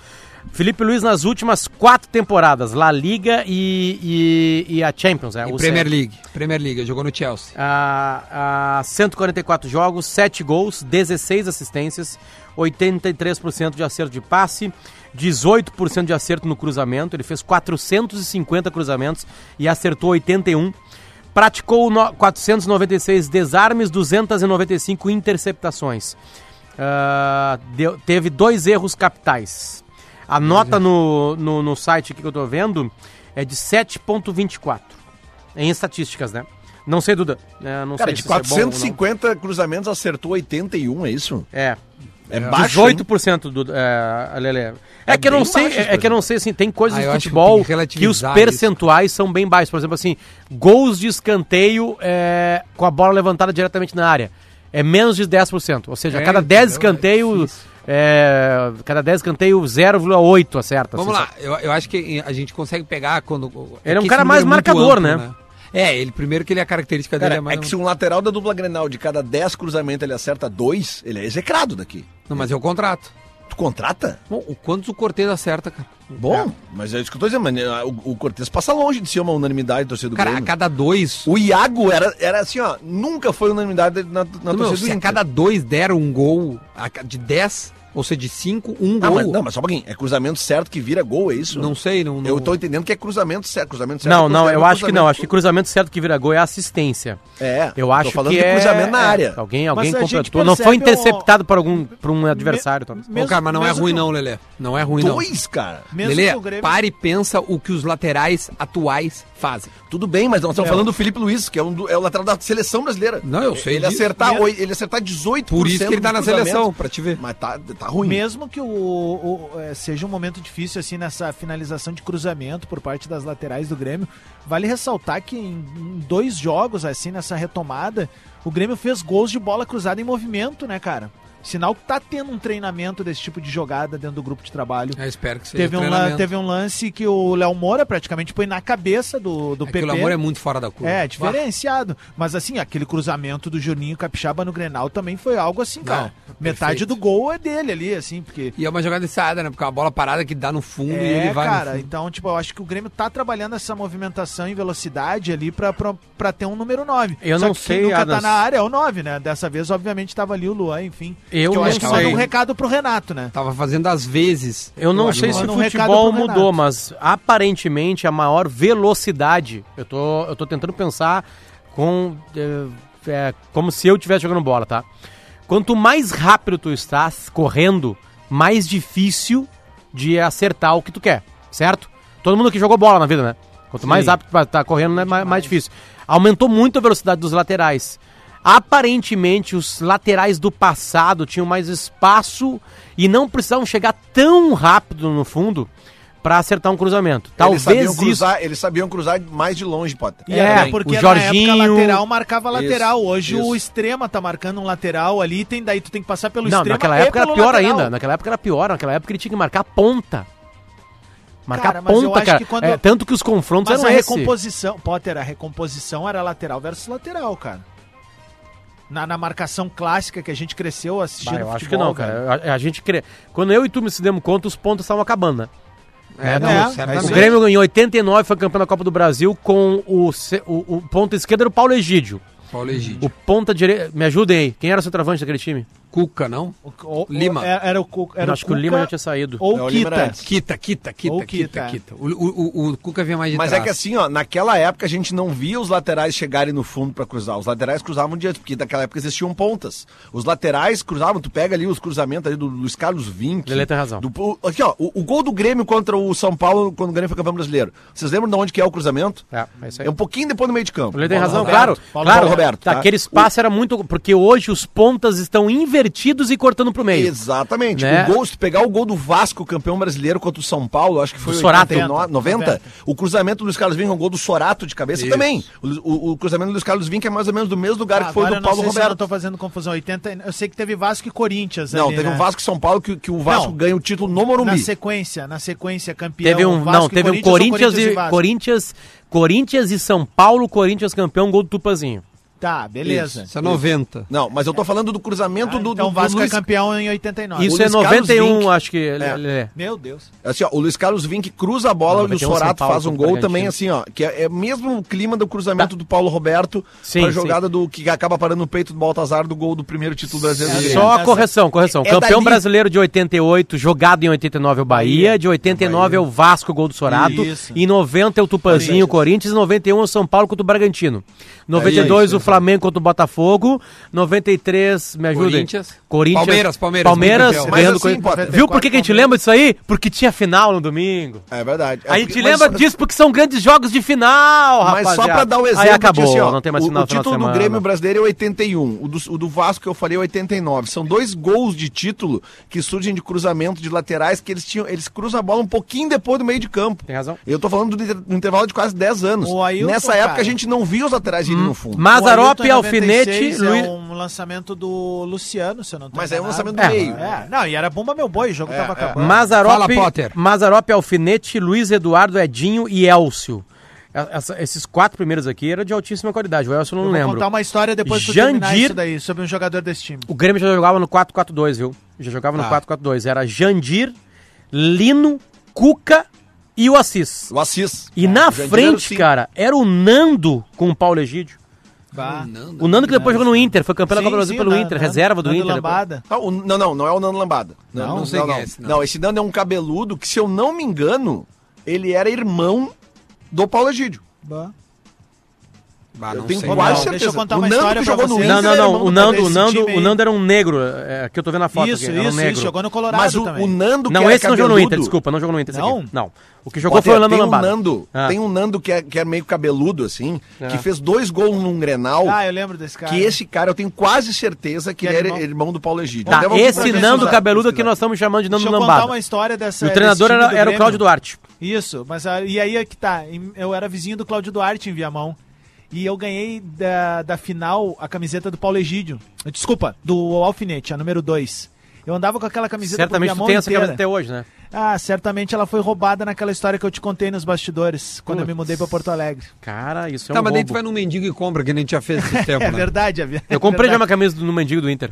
Felipe Luiz nas últimas quatro temporadas, La Liga e, e, e a Champions, é, E o Premier League, Premier League, jogou no Chelsea. a, a 144 jogos, 7 gols, 16 assistências, 83% de acerto de passe, 18% de acerto no cruzamento. Ele fez 450 cruzamentos e acertou 81. Praticou no- 496 desarmes, 295 interceptações. Ah, deu- teve dois erros capitais. A nota no, no, no site aqui que eu tô vendo é de 7,24 em estatísticas, né? Não sei, Duda. É, não Cara, sei de se isso é bom ou não. 450 cruzamentos acertou 81, é isso? É. É baixo, hein? 18% do é, Lele. É, É que eu não sei, baixo esse é, que eu não sei assim, tem coisas Ah, de futebol que que, os percentuais são bem baixos. Por exemplo, assim, gols de escanteio é, com a bola levantada diretamente na área. É menos de 10%. Ou seja, a É, cada 10 entendeu? É escanteios, é, cada 10 escanteio 0,8 acerta. Vamos assim, lá, eu, eu acho que a gente consegue pegar quando. Ele é um cara mais número muito marcador, né? É, ele primeiro que ele a característica dele Cara, é mais. é que se um lateral da dupla Grenal de cada 10 cruzamentos ele acerta 2, ele é execrado daqui. Não, mas é o contrato. Tu contrata? Bom, o quantos o Cortez acerta, cara? Bom, mas é isso que eu tô dizendo, mas né, o, o Cortez passa longe de ser uma unanimidade do torcedor do Cara, a Grêmio. cada dois. O Iago era, era assim, ó, nunca foi unanimidade na, na Não, meu, torcida do se a Inter. cada dois deram um gol a de 10, ou seja, de 5, um Ah, gol. mas, não, mas só um pouquinho. É cruzamento certo que vira gol, é isso? Não sei, não. não... Eu tô entendendo que é cruzamento certo. Cruzamento certo Não, é não, eu acho que não. Acho que cruzamento certo que vira gol é assistência. É, Eu tô acho falando que de é, cruzamento na é, área. Alguém, alguém Mas completou. Não foi percebe um- interceptado por algum por um adversário, talvez. Me- Ô, cara, mas não é mesmo ruim não, Lelê. Não é ruim não. Dois, cara. Mesmo Lelê, Grêmio- pare e pensa o que os laterais atuais fazem. Tudo bem, mas nós estamos É, falando do Felipe Luiz, que é, um do- é o lateral da seleção brasileira. Não, eu sei Ele disso. acertar, Mesmo- ele acertar 18% Por isso que ele tá dos na seleção, pra te ver. Mas tá, tá ruim. Mesmo que o, o- é, seja um momento difícil assim nessa finalização de cruzamento por parte das laterais do Grêmio, vale ressaltar que em, em dois jogos assim nessa retomada, o Grêmio fez gols de bola cruzada em movimento, né, cara? Sinal que tá tendo um treinamento desse tipo de jogada dentro do grupo de trabalho. Eu espero que seja Teve um, teve um lance que o Léo Moura praticamente põe na cabeça do, do É PP. o amor é muito fora da curva. É, diferenciado. Mas assim, aquele cruzamento do Juninho Capixaba no Grenal também foi algo assim, Não, cara. Metade perfeito. do gol é dele ali, assim, porque. E é uma jogada ensaiada, né? Porque é uma bola parada que dá no fundo e É, ele vai cara, no fundo. então, tipo, eu acho que o Grêmio tá trabalhando essa movimentação em velocidade ali pra, pra, pra ter um número 9. Eu Só não que sei, quem nunca Adams. tá na área é o 9, né? Dessa vez, obviamente, tava ali o Luan, enfim. Eu eu não acho que manda um recado pro Renato, né? Tava fazendo às vezes. Eu não acho sei se o um futebol mudou, mas aparentemente a maior velocidade. Eu tô, eu tô tentando pensar com é, é, como se eu estivesse jogando bola, tá? Quanto mais rápido tu estás correndo, mais difícil de acertar o que tu quer, certo? Todo mundo que jogou bola na vida, né? Quanto mais Sim. rápido tu tá correndo, né, mais, mais difícil. Aumentou muito a velocidade dos laterais. Aparentemente, os laterais do passado tinham mais espaço e não precisavam chegar tão rápido no fundo para acertar um cruzamento. eles Talvez sabiam, isso. cruzar, eles sabiam cruzar mais de longe, Potter. É, até porque o na época Jorginho- lateral marcava lateral. Isso, Hoje o isso. extrema tá marcando um lateral ali, tem daí tu tem que passar pelo Não, extrema naquela e época era pior lateral. ainda. Naquela época era pior. Naquela época ele tinha que marcar a ponta. Marcar Cara, ponta, cara. que quando- É, tanto que os confrontos Mas a eram esse. recomposição, Potter, a recomposição era lateral versus lateral, cara. Na, na marcação clássica que a gente cresceu assistindo Bah, eu acho que futebol, não, cara. A, a gente cre... Quando eu e tu se demos conta, os pontos estavam acabando, né? É, não, É. O Grêmio em 89 foi campeão da Copa do Brasil com o, o, o ponto esquerdo era o Paulo Egídio. Paulo Egídio. O ponta direita. Me ajudem aí. Quem era o centroavante daquele time? Cuca, não? O- o- Lima. Era, era o, Cu- era acho que o Lima Cuca já tinha saído. Ou É, o o Lima era Kita. Quita, quita, quita, Ou quita, quita. quita. O, o, o, o Cuca vinha mais de Mas trás. é que assim, ó, naquela época a gente não via os laterais chegarem no fundo pra cruzar. Os laterais cruzavam diante, porque naquela época existiam pontas. Os laterais cruzavam, tu pega ali os cruzamentos ali do Luiz Carlos Vinck. Lelê tem razão. Do, o- aqui, ó, o, o gol do Grêmio contra o São Paulo, quando o Grêmio foi campeão brasileiro. Vocês lembram de onde que é o cruzamento? É, é isso aí. É um pouquinho depois do meio de campo. O Lelê tem Paulo razão, Roberto. claro. Paulo claro, Roberto, Tá, tá? Aquele espaço era muito. Porque hoje os pontas estão invertidos e cortando pro meio. Exatamente. Né? O gol, se pegar o gol do Vasco, campeão brasileiro contra o São Paulo, acho que foi Sorato. 89, 90, 90. o cruzamento do Luiz Carlos Vinck é um gol do Sorato de cabeça Isso. também. O, o- o cruzamento do Luiz Carlos Vinck é mais ou menos do mesmo lugar que foi Agora do eu não Paulo sei se eu não Roberto. tô fazendo confusão. 80, eu sei que teve Vasco e Corinthians Não, ali, teve né? um Vasco e São Paulo que, que o Vasco Não. ganha o título no Na Morumbi. sequência, na sequência, campeão. Teve um. Vasco Não, e teve um Corinthians Corinthians e. Vasco? Corinthians, Corinthians e São Paulo, Corinthians campeão, gol do Tupazinho. Tá, beleza. Isso é 90. Não, mas eu tô falando do cruzamento Ah, do, então do, o Vasco do Luiz... é campeão em 89. Isso o é Luiz Carlos 91, Vinck- acho que. É. Lelê. Meu Deus. Assim, ó, o Luiz Carlos Vinck cruza a bola Não, e o São Sorato Paulo faz um contra o gol também, assim, ó. Que é, é mesmo o clima do cruzamento do Paulo Roberto Sim, pra sim. jogada do que acaba parando no peito do Baltazar do gol do primeiro título brasileiro do Grêmio. Só Essa- correção, correção. É Campeão dali. brasileiro de 88, jogado em 89 é o Bahia, de 89 é o Vasco, gol do Sorato, Isso. em 90 é o Tupanzinho, o Corinthians, e 91 é o São Paulo contra o Bragantino. 92 isso, o Flamengo contra o Botafogo, 93, me ajudem. Corinthians. Corinthians. Palmeiras, Palmeiras, Palmeiras. Mas ganhando assim. Potter, Viu por que, que a gente lembra disso aí? Porque tinha final no domingo. É verdade. É a gente mas- lembra disso porque são grandes jogos de final, Mas rapaziada. só pra dar o exemplo, Aí acabou, assim, ó, não tem mais o, final o de título do. Grêmio brasileiro é 81, o do, o do Vasco que eu falei é 89. São dois gols de título que surgem de cruzamento de laterais que eles tinham, eles cruzam a bola um pouquinho depois do meio de campo. Tem razão. Eu tô falando do, do intervalo de quase 10 anos. O Ailton, Nessa época cara. a gente não via os laterais irem no fundo. Mazarop, Em Alfinete, 96 Luiz... É um lançamento do Luciano, se eu não tô Mas é um enganado. lançamento do É. meio. É, não, e era bomba meu boi, o jogo tava acabando. Mazarop, Fala, Potter. Mazarop, Alfinete, Luiz Eduardo, Edinho e Elcio. Essa- esses quatro primeiros aqui eram de altíssima qualidade. O Elcio eu não Eu vou lembro. contar uma história depois que eu terminar Jandir- isso daí, sobre um jogador desse time. O Grêmio já jogava no 4-4-2, viu? Já jogava no Tá. 4-4-2. Era Jandir, Lino, Cuca e o Assis. O Assis. E na Jandir frente, cinco. cara, era o Nando com o Paulo Egídio. Bah. O Nando que depois jogou no Inter, foi campeão da Copa do Brasil sim, pelo Nando- Inter, Nando- reserva do Nando Inter. Lambada. Ah, o- não, não, não é o Nando Lambada. Não, não sei quem é esse, não. Não, esse Nando é um cabeludo que, se eu não me engano, ele era irmão do Paulo Egídio. Bah. Bah, Eu não tenho sei. quase Não, certeza. deixa eu contar o uma Nando história pra jogou no vocês. Inter Não, não, não. O do Nando, o Nando, o Nando era um negro. É, que eu tô vendo a foto Isso, aqui. Era um isso, negro. isso. Jogou no Colorado Mas o, também. o Nando que Não, era esse não jogou no Inter, desculpa, não jogou no Inter. Não? Não. O que jogou foi o Nando Lambada. um Nando, Ah. tem um Nando que é, que é meio cabeludo, assim, É. que fez dois gols num Grenal, Ah, eu lembro desse cara. que esse cara eu tenho quase certeza que Que ele é era irmão. irmão do Paulo Egídio. Tá, esse Nando cabeludo que nós estamos chamando de Nando Deixa eu contar uma história dessa. O treinador era, o. Cláudio Duarte. Isso, mas e aí é que tá. Eu era vizinho do Cláudio Duarte em Viamão. E eu ganhei da, da final a camiseta do Paulo Egídio. Desculpa, do Alfinete, a número 2. Eu andava com aquela camiseta Certamente tu Viamão tem essa inteira. camisa até hoje, né? Ah, certamente ela foi roubada naquela história que eu te contei nos bastidores, quando eu me mudei pra Porto Alegre. Cara, isso é Tá, um mas daí tu vai no mendigo e compra, que a gente já fez esse tempo, É né? verdade, Avia. Eu comprei já é uma camisa do, no mendigo do Inter.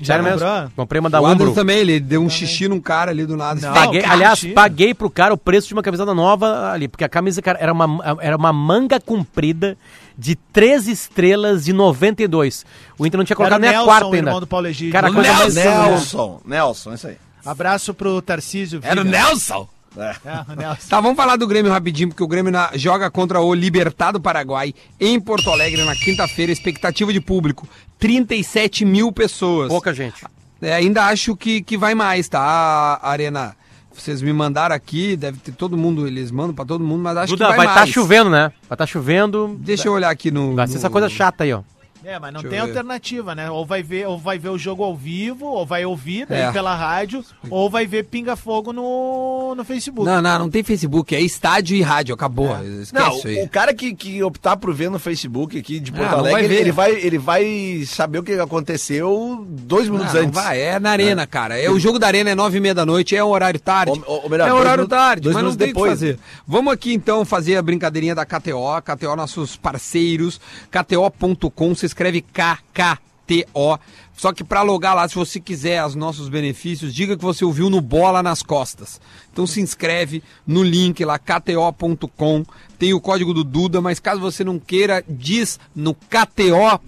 Já Sério mesmo? Comprei uma da O Umbro. também, ele deu um xixi num cara ali do nada. Não. Paguei, cara, aliás, tira. paguei pro cara o preço de uma camiseta nova ali, porque a camisa cara, era, uma, era uma manga comprida de 3 estrelas de 92. O Inter não tinha Era colocado nem a Nelson, quarta ainda. irmão do Paulo Egídio. Cara, coisa mais Nelson, Nelson, isso aí. Abraço pro Tarcísio. Era o Viga. Nelson. É. É, o Nelson. Tá, vamos falar do Grêmio rapidinho, porque o Grêmio na- joga contra o Libertado Paraguai em Porto Alegre na quinta-feira. Expectativa de público: 37 mil pessoas. pouca gente. É, ainda acho que, que vai mais, tá, Arena? Vocês me mandaram aqui, deve ter todo mundo, eles mandam pra todo mundo, mas acho Duda, que vai, vai estar mais. chovendo, né? Vai estar chovendo. Deixa eu olhar aqui no. Vai ser no- essa coisa chata aí, ó. É, mas não Deixa tem alternativa, né? Ou vai ver, ou vai ver o jogo ao vivo, ou vai ouvir daí É. pela rádio, ou vai ver Pinga Fogo no, no Facebook. Não, não, não tem Facebook, é estádio e rádio, acabou. Esquece Não, isso aí. o cara que, que optar por ver no Facebook aqui de Porto Ah, não Alegre, vai ele, vai, ele vai saber o que aconteceu dois minutos Não, não antes. vai, é na arena, cara. É, o jogo da arena é nove e meia da noite, é um horário tarde. Ou- ou melhor, é dois horário minutos- tarde, dois mas não minutos tem o que depois. fazer. Vamos aqui então fazer a brincadeirinha da KTO. KTO, nossos parceiros. KTO.com, se escreve KKTO. Só que para logar lá, se você quiser os nossos benefícios, diga que você ouviu no Bola nas Costas. Então se inscreve no link lá, kto.com. Tem o código do Duda, mas caso você não queira, diz no KTO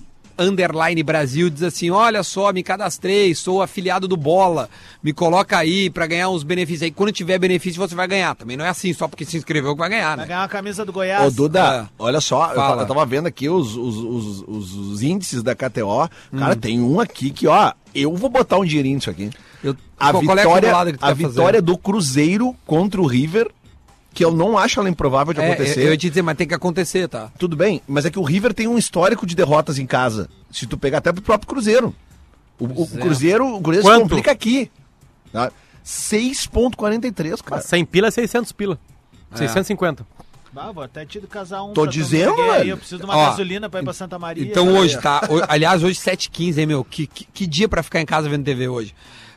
underline Brasil diz assim: olha só, me cadastrei, sou afiliado do Bola, me coloca aí pra ganhar uns benefícios aí. Quando tiver benefício, você vai ganhar. Também não é assim, só porque se inscreveu que vai ganhar, Vai né? ganhar uma camisa do Ô, Goiás. Duda, olha só, eu Fala. eu tava vendo aqui os, os, os, os- os índices da KTO. Hum. Cara, tem um aqui que, ó, eu vou botar um dinheirinho nisso aqui. Eu- A qual- qual é a vitória, acumulada que tu a vitória fazer? do Cruzeiro contra o River, que eu não acho ela improvável de É, acontecer. eu ia te dizer, mas tem que acontecer, tá? Tudo bem, mas é que o River tem um histórico de derrotas em casa. Se tu pegar até pro próprio Cruzeiro. O, o é. Cruzeiro, o Cruzeiro se complica aqui. Tá? 6.43, cara. 100 pila é 600 pila. 650. Ah, vou até te casar um. Tô dizendo, velho. Eu preciso de uma Ó, gasolina pra ir pra Santa Maria. Então Olha hoje, tá? Aliás, hoje 7h15, hein, meu? Que, que, que dia pra ficar em casa vendo TV hoje?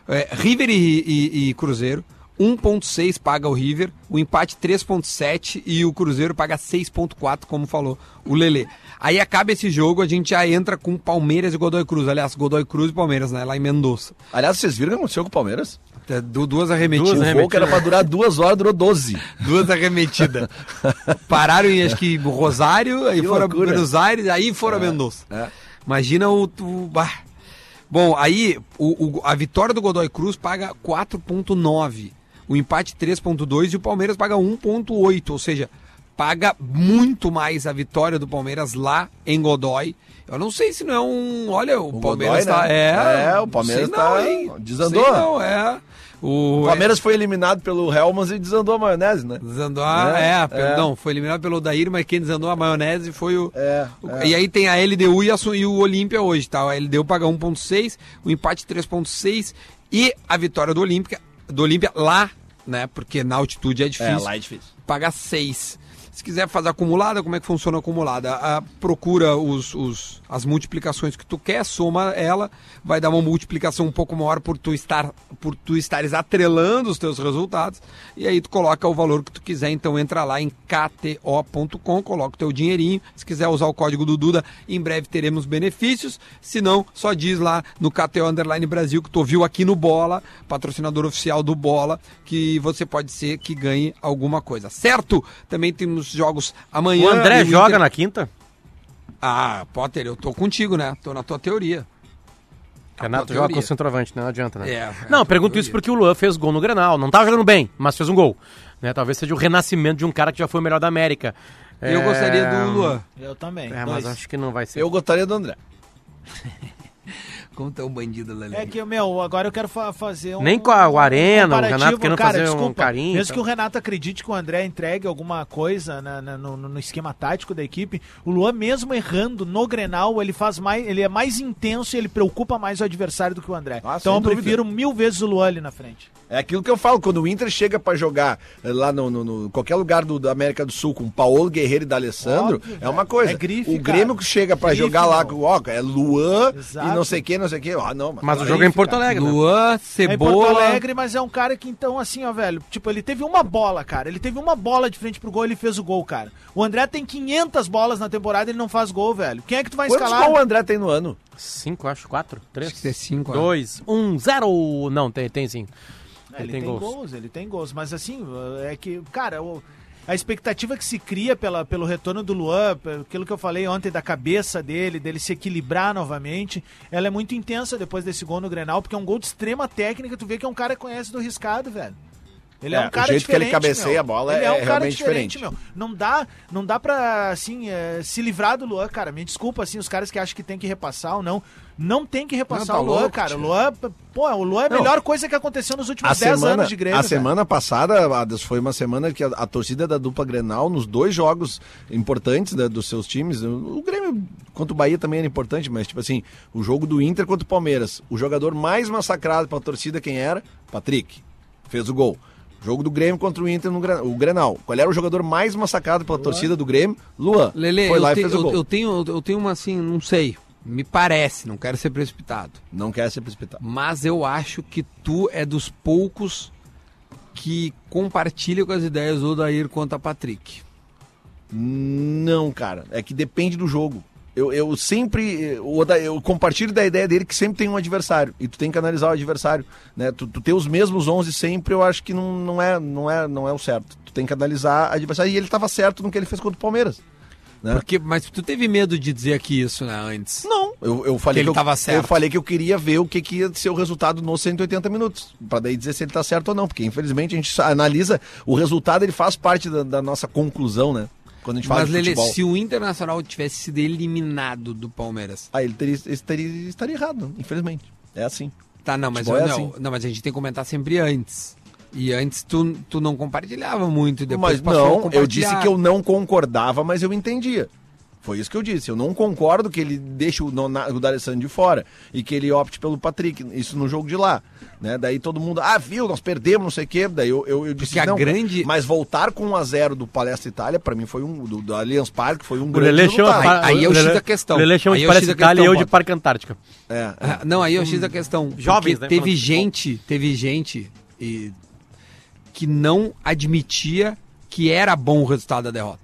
É, River e, e- e Cruzeiro. 1.6 paga o River, o empate 3.7 e o Cruzeiro paga 6.4, como falou o Lelê. Aí acaba esse jogo, a gente já entra com Palmeiras e Godoy Cruz. Aliás, Godoy Cruz e Palmeiras, né? Lá em Mendoza. Aliás, vocês viram o que aconteceu com o Palmeiras? É, du- Duas arremetidas. Duas O voo que era pra durar duas horas, durou 12. Duas arremetidas. Pararam em, acho que, Rosário, aí Que foram a loucura. Buenos Aires, aí foram a Mendoza. é. Imagina o... o bah. Bom, aí o, o- a vitória do Godoy Cruz paga 4.9, o empate 3.2 e o Palmeiras paga 1.8, ou seja, paga muito mais a vitória do Palmeiras lá em Godoy. Eu não sei se não é um... Olha, o, O Palmeiras Godoy, tá... né? É, É, o Palmeiras sei tá- não, hein? desandou. Sei não, é... O, O Palmeiras foi eliminado pelo Helmans e desandou a maionese, né? Desandou a, É, é, é. perdão, foi eliminado pelo Odair, mas quem desandou a maionese foi o. É, o- é. E aí tem a LDU e, a, e o Olímpia hoje, tá? A LDU paga 1,6, o empate 3,6 e a vitória do Olímpia, do Olímpia lá, né? Porque na altitude é difícil. é difícil. Paga 6. Se quiser fazer acumulada, como é que funciona a acumulada? Procura os, os- as multiplicações que tu quer, soma ela, vai dar uma multiplicação um pouco maior por tu estar por tu estares atrelando os teus resultados e aí tu coloca o valor que tu quiser, então entra lá em kto.com, coloca o teu dinheirinho, se quiser usar o código do Duda, em breve teremos benefícios, se não, só diz lá no KTO Underline Brasil que tu ouviu aqui no Bola, patrocinador oficial do Bola, que você pode ser que ganhe alguma coisa, certo? Também temos jogos amanhã. O André o joga Inter- na quinta? Ah, Potter, eu tô contigo, né? Tô na tua teoria. Renato joga com centroavante, né? Não adianta, né? É, é não, pergunto teoria. isso porque o Luan fez gol no Grenal. Não tava jogando bem, mas fez um gol. Né? Talvez seja o renascimento de um cara que já foi o melhor da América. Eu É, gostaria do Luan. Eu também. É, mas acho que não vai ser. Eu gostaria do André. Como tá um bandido, Lelê? É que, meu, agora eu quero fa- fazer um. Nem com a- o Arena, o comparativo. Renato querendo Cara, fazer um desculpa, carinho, Mesmo então. que o Renato acredite que o André entregue alguma coisa na- na- no, no esquema tático da equipe, o Luan, mesmo errando no Grenal, ele faz mais. Ele é mais intenso e ele preocupa mais o adversário do que o André. Ah, então eu dúvida. prefiro mil vezes o Luan ali na frente. É aquilo que eu falo, quando o Inter chega pra jogar eh, lá no, no- no- qualquer lugar do, da América do Sul com Paulo Guerreiro e D'Alessandro, Óbvio, é uma coisa. É grife, o Grêmio cara. que chega pra Grife, jogar lá ó, é Luan Exato. e não sei o que, não sei o que. Ah, não, Mas o aí jogo é em fica- Porto Alegre. né? Luan, É em Cebola. Porto Alegre, mas é um cara que então, assim, ó, velho, tipo, ele teve uma bola, cara. Ele teve uma bola de frente pro gol e ele fez o gol, cara. O André tem 500 bolas na temporada e ele não faz gol, velho. Quem é que tu vai Quantos escalar? gols o André tem no ano? Cinco, acho. Quatro? Três? Acho que é cinco, ó. Dois, um, zero. Não, tem, tem sim. É, ele tem, gols. ele tem gols. Mas assim, é que, cara, o- a expectativa que se cria pela, pelo retorno do Luan, aquilo que eu falei ontem da cabeça dele, dele se equilibrar novamente, ela é muito intensa depois desse gol no Grenal, porque é um gol de extrema técnica, tu vê que é um cara que conhece do riscado, velho. Ele é, É, um o cara jeito que ele diferente, cabeceia meu. a bola ele é é um cara realmente diferente, diferente. meu. Não dá, não dá pra, assim, é, se livrar do Luan, cara. Me desculpa, assim, os caras que acham que tem que repassar ou não. Não tem que repassar Não, tá o Luan, louco, cara. O. Luan, pô, o Luan é a Não. melhor coisa que aconteceu nos últimos A 10 semana, anos de Grêmio. a cara. semana passada, Adas, foi uma semana que a, a torcida da dupla Grenal, nos dois jogos importantes né, dos seus times, o, o Grêmio contra o Bahia também era importante, mas tipo assim, o jogo do Inter contra o Palmeiras, o jogador mais massacrado pela torcida, quem era? Patrick. Fez o gol. Jogo do Grêmio contra o Inter no o Grenal. Qual era o jogador mais massacrado pela torcida do Grêmio? Luan. Lele, Foi eu, lá e fez o eu- gol. eu tenho, eu tenho uma assim, não sei. Me parece, não quero ser precipitado. Não quer ser precipitado. Mas eu acho que tu é dos poucos que compartilha com as ideias do Odair quanto a Patrick. Não, cara. É que depende do jogo. Eu, eu sempre. o Oda- Eu compartilho da ideia dele que sempre tem um adversário. E tu tem que analisar o adversário. Né? Tu, tu ter os mesmos 11 sempre, eu acho que não, não, é, não, é, não é o certo. Tu tem que analisar o adversário. E ele estava certo no que ele fez contra o Palmeiras. Né? Porque, mas tu teve medo de dizer aqui isso, né, antes. Não, eu, eu falei Que ele eu, certo. eu falei que eu queria ver o que, que ia ser o resultado nos 180 minutos, Pra daí dizer se ele tá certo ou não, porque infelizmente a gente analisa o resultado, ele faz parte da, da nossa conclusão, né? Quando a gente fala Mas, de Lele, futebol. se o Internacional tivesse sido eliminado do Palmeiras. Aí ele teria, ele teria- estaria errado, infelizmente. É assim. Tá, não, mas, Futebol eu- é não, assim. não, mas a gente tem que comentar sempre antes. E antes tu, tu não compartilhava muito, depois mas não, eu disse que eu não concordava, mas eu entendia. Foi isso que eu disse. Eu não concordo que ele deixe o, Nona- o D'Alessandro de fora e que ele opte pelo Patrick. Isso no jogo de lá. Né? Daí todo mundo, ah, viu, nós perdemos, não sei o quê. Daí eu, eu, eu disse, Porque a não, grande- mas voltar com 1 a 0 do Palestra Itália, pra mim foi um, do, do Allianz Parque, foi um O grande Lelê chama, resultado. Aí- aí é o Lelê- X da questão. O Lelê chama Aí de é Palestra Itália e eu de Potter. Parque Antártica. É, é. Ah, Não, aí é o X da questão. Jovens, né, Teve gente, teve gente e, que não admitia que era bom o resultado da derrota.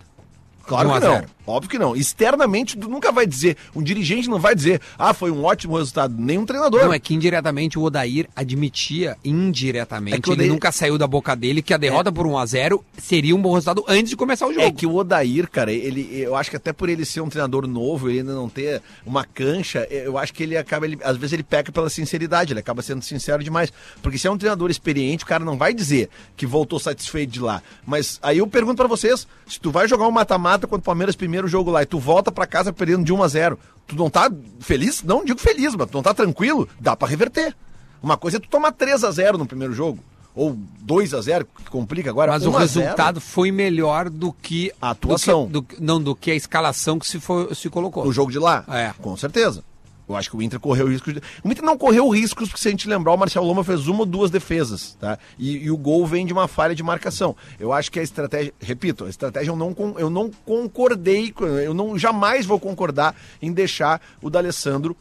Claro um que a não. Óbvio que não. Externamente, tu nunca vai dizer, um dirigente não vai dizer, ah, foi um ótimo resultado. Nenhum treinador. Não, é que indiretamente o Odair admitia, indiretamente, É que o ele Odair- nunca saiu da boca dele, que a derrota por 1x0 seria um bom resultado antes de começar o jogo. É que o Odair, cara, ele, eu acho que até por ele ser um treinador novo, ele ainda não ter uma cancha, eu acho que ele acaba, ele- às vezes ele peca pela sinceridade, ele acaba sendo sincero demais. Porque se é um treinador experiente, o cara não vai dizer que voltou satisfeito de lá. Mas aí eu pergunto pra vocês, se tu vai jogar um mata-mata contra o Palmeiras primeiro jogo lá e tu volta pra casa perdendo de 1 a 0 tu não tá feliz? Não digo feliz, mas tu não tá tranquilo? Dá pra reverter. Uma coisa é tu tomar 3 a 0 no primeiro jogo. Ou 2 a 0 que complica agora. Mas 1 o a 0, resultado foi melhor do que A atuação. do que- do- não, do que a escalação que se, foi, se colocou. No jogo de lá? É. Com certeza. Eu acho que o Inter correu risco de... O Inter não correu riscos, porque se a gente lembrar, o Marcelo Loma fez uma ou duas defesas, tá? E, e o gol vem de uma falha de marcação. Eu acho que a estratégia, repito, a estratégia eu não, eu não concordei, eu não jamais vou concordar em deixar o D'Alessandro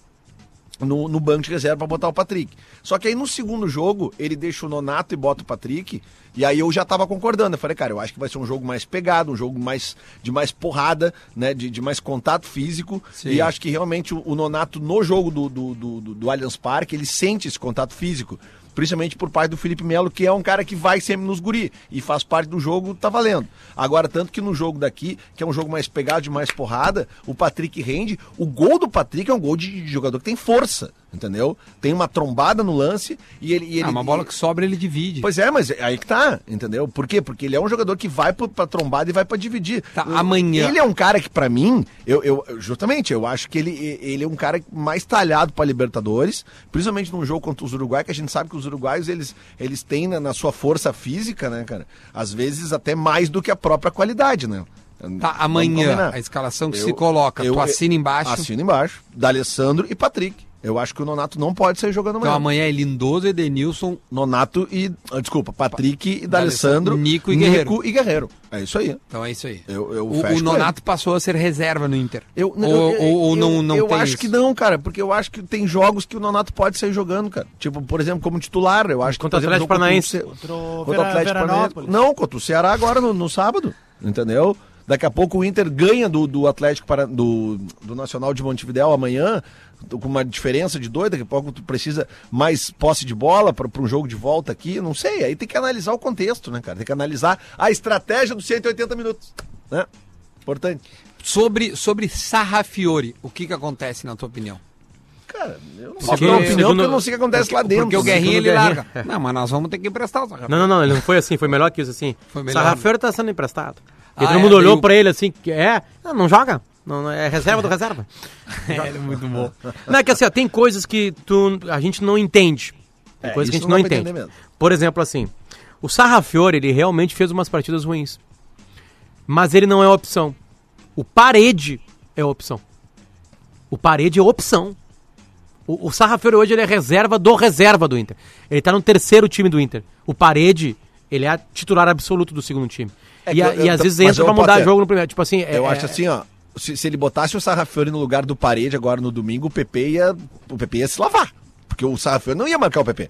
no, no banco de reserva para botar o Patrick. Só que aí no segundo jogo, ele deixa o Nonato e bota o Patrick, e aí eu já tava concordando. Eu falei, cara, eu acho que vai ser um jogo mais pegado, um jogo mais de mais porrada, né? De, de mais contato físico. Sim. E acho que realmente o, o Nonato, no jogo do, do, do, do, do Allianz Parque, ele sente esse contato físico. Principalmente por parte do Felipe Melo, que é um cara que vai sempre nos guri e faz parte do jogo, tá valendo. Agora, tanto que no jogo daqui, que é um jogo mais pegado, de mais porrada, o Patrick rende. O gol do Patrick é um gol de jogador que tem força, entendeu? Tem uma trombada no lance e ele. E ele Ah, uma bola que sobra ele divide. Pois é, mas aí que tá, entendeu? Por quê? Porque ele é um jogador que vai pro- pra trombada e vai pra dividir. Tá, Eu- amanhã. Ele é um cara que, pra mim, eu, eu- justamente, eu acho que ele, ele é um cara mais talhado pra Libertadores, principalmente num jogo contra os Uruguai, que a gente sabe que os uruguaios, eles, eles têm na, na sua força física, né, cara? Às vezes até mais do que a própria qualidade, né? Tá, amanhã, a escalação que Eu- se coloca, eu- tu assina embaixo. Assina embaixo. D'Alessandro e Patrick. Eu acho que o Nonato não pode sair jogando Então amanhã. amanhã é Lindoso, Edenilson, Nonato e. ah, Desculpa, Patrick e D'Alessandro. Nico e Guerreiro. e Guerreiro. É isso aí. então é isso aí. Eu, eu o, fecho o com Nonato passou a ser reserva no Inter. Eu, ou, eu- ou- ou eu- não, não eu tem acho isso? que não, cara, porque eu acho que tem jogos que o Nonato pode sair jogando, cara. Tipo, por exemplo, como titular, eu acho que Contra o Atlético jogo Paranaense. contra o Atlético Paranaense. Não, contra o Ceará agora no, no sábado, entendeu? Daqui a pouco o Inter ganha do, do Atlético para, do, do Nacional de Montevidéu amanhã, com uma diferença de dois, daqui a pouco tu precisa mais posse de bola para um jogo de volta aqui, não sei, aí tem que analisar o contexto, né, cara? Tem que analisar a estratégia dos 180 minutos, né? Importante. Sobre, sobre Sarrafiore, o que que acontece na tua opinião? cara. Eu não Porque, uma opinião segundo- porque eu não sei o que acontece lá dentro. Porque o Guerrinha segundo ele Guerrinha. larga. Não, mas nós vamos ter que emprestar o Sarrafiori. Não, não, não, ele não foi assim, foi melhor que isso, assim. Foi melhor. Sarrafiori tá sendo emprestado. E Ah, todo é, mundo olhou daí o- pra ele assim, que é, não, joga. Não, não, é reserva do reserva. Ele é muito bom. Não, é que assim, ó, tem coisas que tu, a gente não entende. Tem É, coisas que a gente não não entende. Por exemplo, assim, o Sarrafiori, ele realmente fez umas partidas ruins. Mas ele não é opção. O Parede é opção. O Parede é opção. O, o Sarrafiori hoje ele é reserva do reserva do Inter. Ele tá no terceiro time do Inter. O Parede, ele é titular absoluto do segundo time. É e, a- eu- e às vezes entra pra mudar ter- jogo no primeiro. Tipo assim, é- Eu é- acho assim, ó. Se, se ele botasse o Sarrafiori no lugar do Parede agora no domingo, o PP ia, o PP ia se lavar. Porque o Sarrafiori não ia marcar o PP.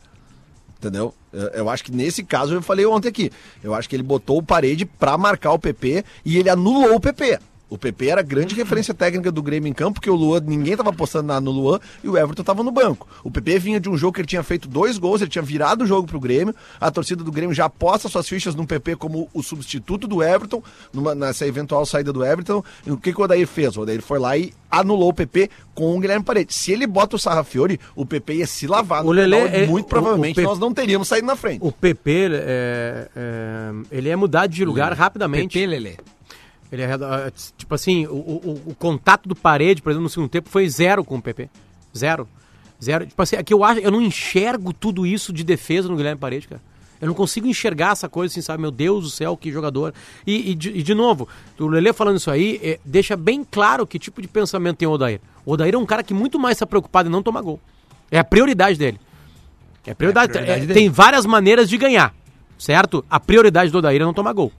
Entendeu? Eu, eu acho que nesse caso, eu falei ontem aqui, eu acho que ele botou o Parede pra marcar o PP e ele anulou o PP. O PP era a grande referência técnica do Grêmio em campo, porque o Luan, ninguém tava apostando nada no Luan e o Everton tava no banco. O PP vinha de um jogo que ele tinha feito dois gols, ele tinha virado o jogo pro Grêmio. A torcida do Grêmio já aposta suas fichas no PP como o substituto do Everton, numa- nessa eventual saída do Everton. E o que, que o Odair fez? O Odair foi lá e anulou o PP com o Guilherme Paredes. Se ele bota o Sarrafiori, o PP ia se lavar O Lelê final e é- muito o- provavelmente o Pe- nós não teríamos saído na frente. O PP, é, é, ele é mudado de lugar rapidamente. PP, Lelê. Ele é, ah, tipo assim, o, o- o contato do parede, por exemplo, no segundo tempo foi zero com o PP. Zero. Zero. Tipo assim, é que eu acho, eu não enxergo tudo isso de defesa no Guilherme Parede, cara. Eu não consigo enxergar essa coisa assim, sabe? Meu Deus do céu, que jogador. E, e de, e de novo, o Lele falando isso aí, é, deixa bem claro que tipo de pensamento tem o Odair. O Odair é um cara que muito mais está preocupado em não tomar gol. É a prioridade dele. É a prioridade. É a prioridade é, dele. tem várias maneiras de ganhar, certo? A prioridade do Odair é não tomar gol.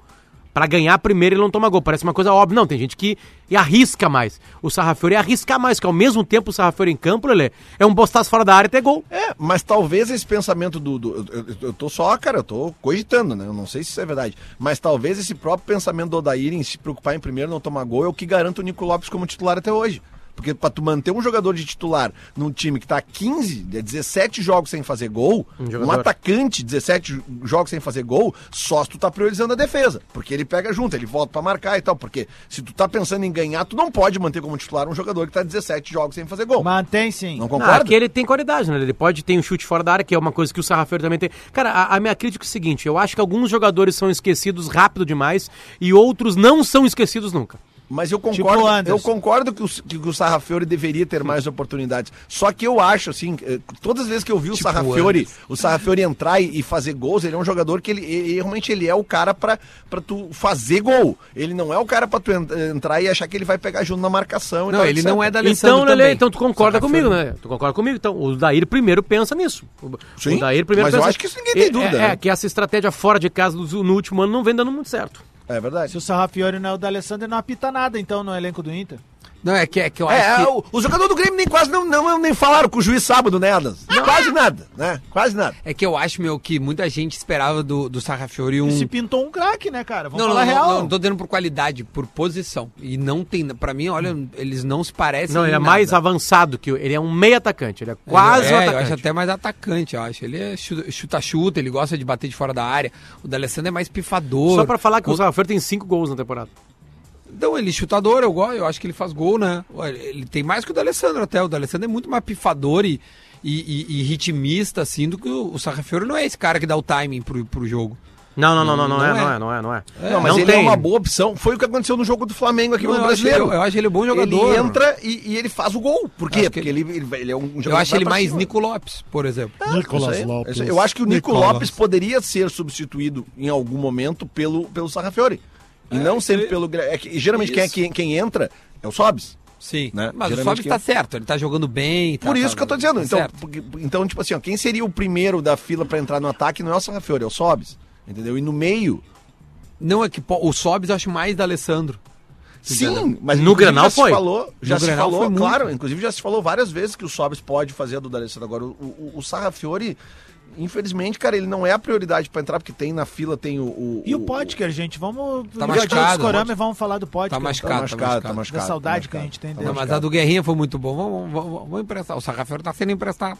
Pra ganhar primeiro ele não toma gol. Parece uma coisa óbvia. Não, tem gente que arrisca mais. O Sarrafiori arriscar mais, que ao mesmo tempo o Sarrafiori em campo, Lelê, é um bostaço fora da área ter gol. É, mas talvez esse pensamento do. do- eu, eu- tô só, cara, eu tô cogitando, né? Eu não sei se isso é verdade. Mas talvez esse próprio pensamento do Odair em se preocupar em primeiro não tomar gol é o que garante o Nico Lopes como titular até hoje. Porque pra tu manter um jogador de titular num time que tá 15, é 17 jogos sem fazer gol, Um um, atacante, 17 jo- jogos sem fazer gol, só se tu tá priorizando a defesa. Porque ele pega junto, ele volta pra marcar e tal. Porque se tu tá pensando em ganhar, tu não pode manter como titular um jogador que tá 17 jogos sem fazer gol. Mantém sim. Não Ah, concorda? que ele tem qualidade, né? Ele pode ter um chute fora da área, que é uma coisa que o Sarrafiori também tem. Cara, a, a minha crítica é o seguinte: eu acho que alguns jogadores são esquecidos rápido demais e outros não são esquecidos nunca. Mas eu Tipo concordo, o Anderson. eu concordo que o, que o Sarrafiori deveria ter mais oportunidades. Só que eu acho, assim, eh, todas as vezes que eu vi o Tipo Sarrafiori, o Sarrafiori entrar e, e fazer gols, ele é um jogador que ele, ele- realmente ele é o cara pra, pra tu fazer gol. Ele não é o cara pra tu en- entrar e achar que ele vai pegar junto na marcação. Não, tal, ele etc. não é da Alessandro Então, também. então tu concorda Sarrafiori. comigo, né? Tu concorda comigo? Então, o Daír primeiro pensa nisso. O, Sim, o Daír primeiro mas eu pensa acho que isso ninguém tem É- dúvida, É, né? é, que essa estratégia fora de casa no último ano não vem dando muito certo. É verdade. Se o Sarrafiori não é o da Alessandro, ele não apita nada, então, no elenco do Inter. Não, é que, é que eu É, acho que... o, os jogadores do Grêmio nem quase não, não, nem falaram com o juiz sábado, né, Adams? Quase nada, né? Quase nada. É que eu acho, meu, que muita gente esperava do, do Sarrafiori um... E se pintou um craque, né, cara? Vamos Não, não, falar não, real. não, não tô dando por qualidade, por posição. E não tem, pra mim, olha, eles não se parecem Não, ele é em mais nada. avançado que o. Ele é um meio atacante. Ele é quase Ele- um é, atacante. eu acho até mais atacante, eu acho. Ele é chu- chuta-chuta, ele gosta de bater de fora da área. O D'Alessandro é mais pifador. Só pra falar que o O- Sarrafiori tem cinco gols na temporada. Então, ele é chutador, eu gosto, eu acho que ele faz gol, né? Ele tem mais que o D'Alessandro até. O D'Alessandro é muito mais pifador e, e, e- e ritmista, assim, do que o, o Sarrafiori não é esse cara que dá o timing pro, pro jogo. Não, não, não, não, não, Não é, é. não é, não é, não é. Não, mas Não ele tem. é uma boa opção. Foi o que aconteceu no jogo do Flamengo aqui Não, no eu acho Brasileiro. ele- eu acho ele bom jogador. Ele entra e, e ele faz o gol. Por quê? Porque ele, ele, ele é um jogador Eu acho ele mais cima. Nico Lopes, por exemplo. Aí, isso aí. Eu acho que o Nico Nicolas. Lopes poderia ser substituído em algum momento pelo, pelo Sarrafiori. E não sempre ele- pelo. É que, geralmente quem, é, quem, quem entra é o Sobs. Sim. Né? Mas o Geralmente Sobis quem- tá certo, ele tá jogando bem. tá- Por isso tá- que eu tô dizendo. tá Então, porque- então, tipo assim, ó, quem seria o primeiro da fila pra entrar no ataque não é o Sarrafiori, é o Sobs. Entendeu? E no meio. Não, é que pô, o Sobis eu acho mais da Alessandro. Sim, mas No Grenal já se foi. falou, já No se Grenal falou, muito. claro, inclusive já se falou várias vezes que o Sobs pode fazer a do D'Alessandro. Agora, o, o, o Sarrafiori, infelizmente, cara, ele não é a prioridade pra entrar, porque tem na fila, tem o... o E o Potker, gente? Vamos Tá o discorama pode- e vamos falar do Potker. Tá Tá machucado, machucado, tá tá machucado. Da saudade tá que a gente tem Tá dele. Não, mas a do Guerrinha foi muito bom. Vamos, vamos, vamos emprestar. O Sarrafiori tá sendo emprestado.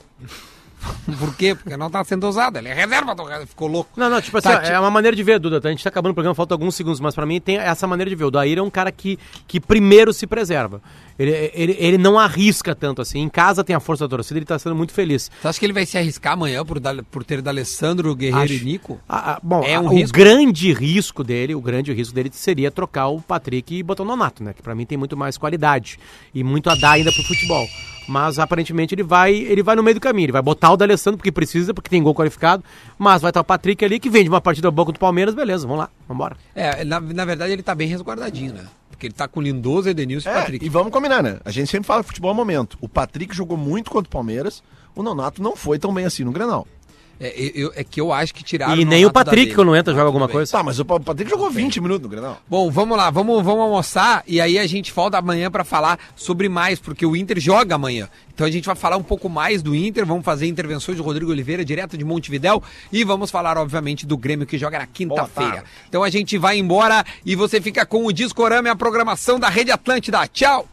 Por quê? Porque não tá sendo usado. Ele é reserva do ficou louco. Não, não, tipo assim, Tá, é uma maneira de ver, Duda. tá? A gente tá acabando o programa, falta alguns segundos, mas pra mim tem essa maneira de ver. O Daíra é um cara que, que primeiro se preserva. Ele, ele, ele não arrisca tanto assim. Em casa tem a força da torcida, ele tá sendo muito feliz. Você acha que ele vai se arriscar amanhã por, por ter D'Alessandro, Guerreiro Acho. e Nico? Ah, ah, bom, É ah, um o risco. grande risco dele, o grande risco dele seria trocar o Patrick e botar o Nonato, né? Que pra mim tem muito mais qualidade e muito a dar ainda pro futebol. Mas aparentemente ele vai, ele vai no meio do caminho, ele vai botar o D'Alessandro porque precisa, porque tem gol qualificado, mas vai estar o Patrick ali que vem de uma partida boa contra o Palmeiras, beleza, vamos lá, vambora. É, na, na verdade ele tá bem resguardadinho, né? Porque ele tá com Lindoso, Edenilson e É, Patrick. e vamos combinar, né? A gente sempre fala que futebol é momento. O Patrick jogou muito contra o Palmeiras, o Nonato não foi tão bem assim no Grenal. É, eu- é que eu acho que tiraram e nem o Patrick dele. quando entra Ah, joga alguma bem. coisa. Tá, mas o Pa- Patrick jogou 20 minutos no Grenal. Bom, vamos lá, vamos, vamos almoçar e aí a gente volta amanhã pra falar sobre mais, porque o Inter joga amanhã. Então a gente vai falar um pouco mais do Inter, vamos fazer intervenções do Rodrigo Oliveira direto de Montevidéu e vamos falar, obviamente, do Grêmio que joga na quinta-feira. Então a gente vai embora e você fica com o Discorama e a programação da Rede Atlântida. Tchau!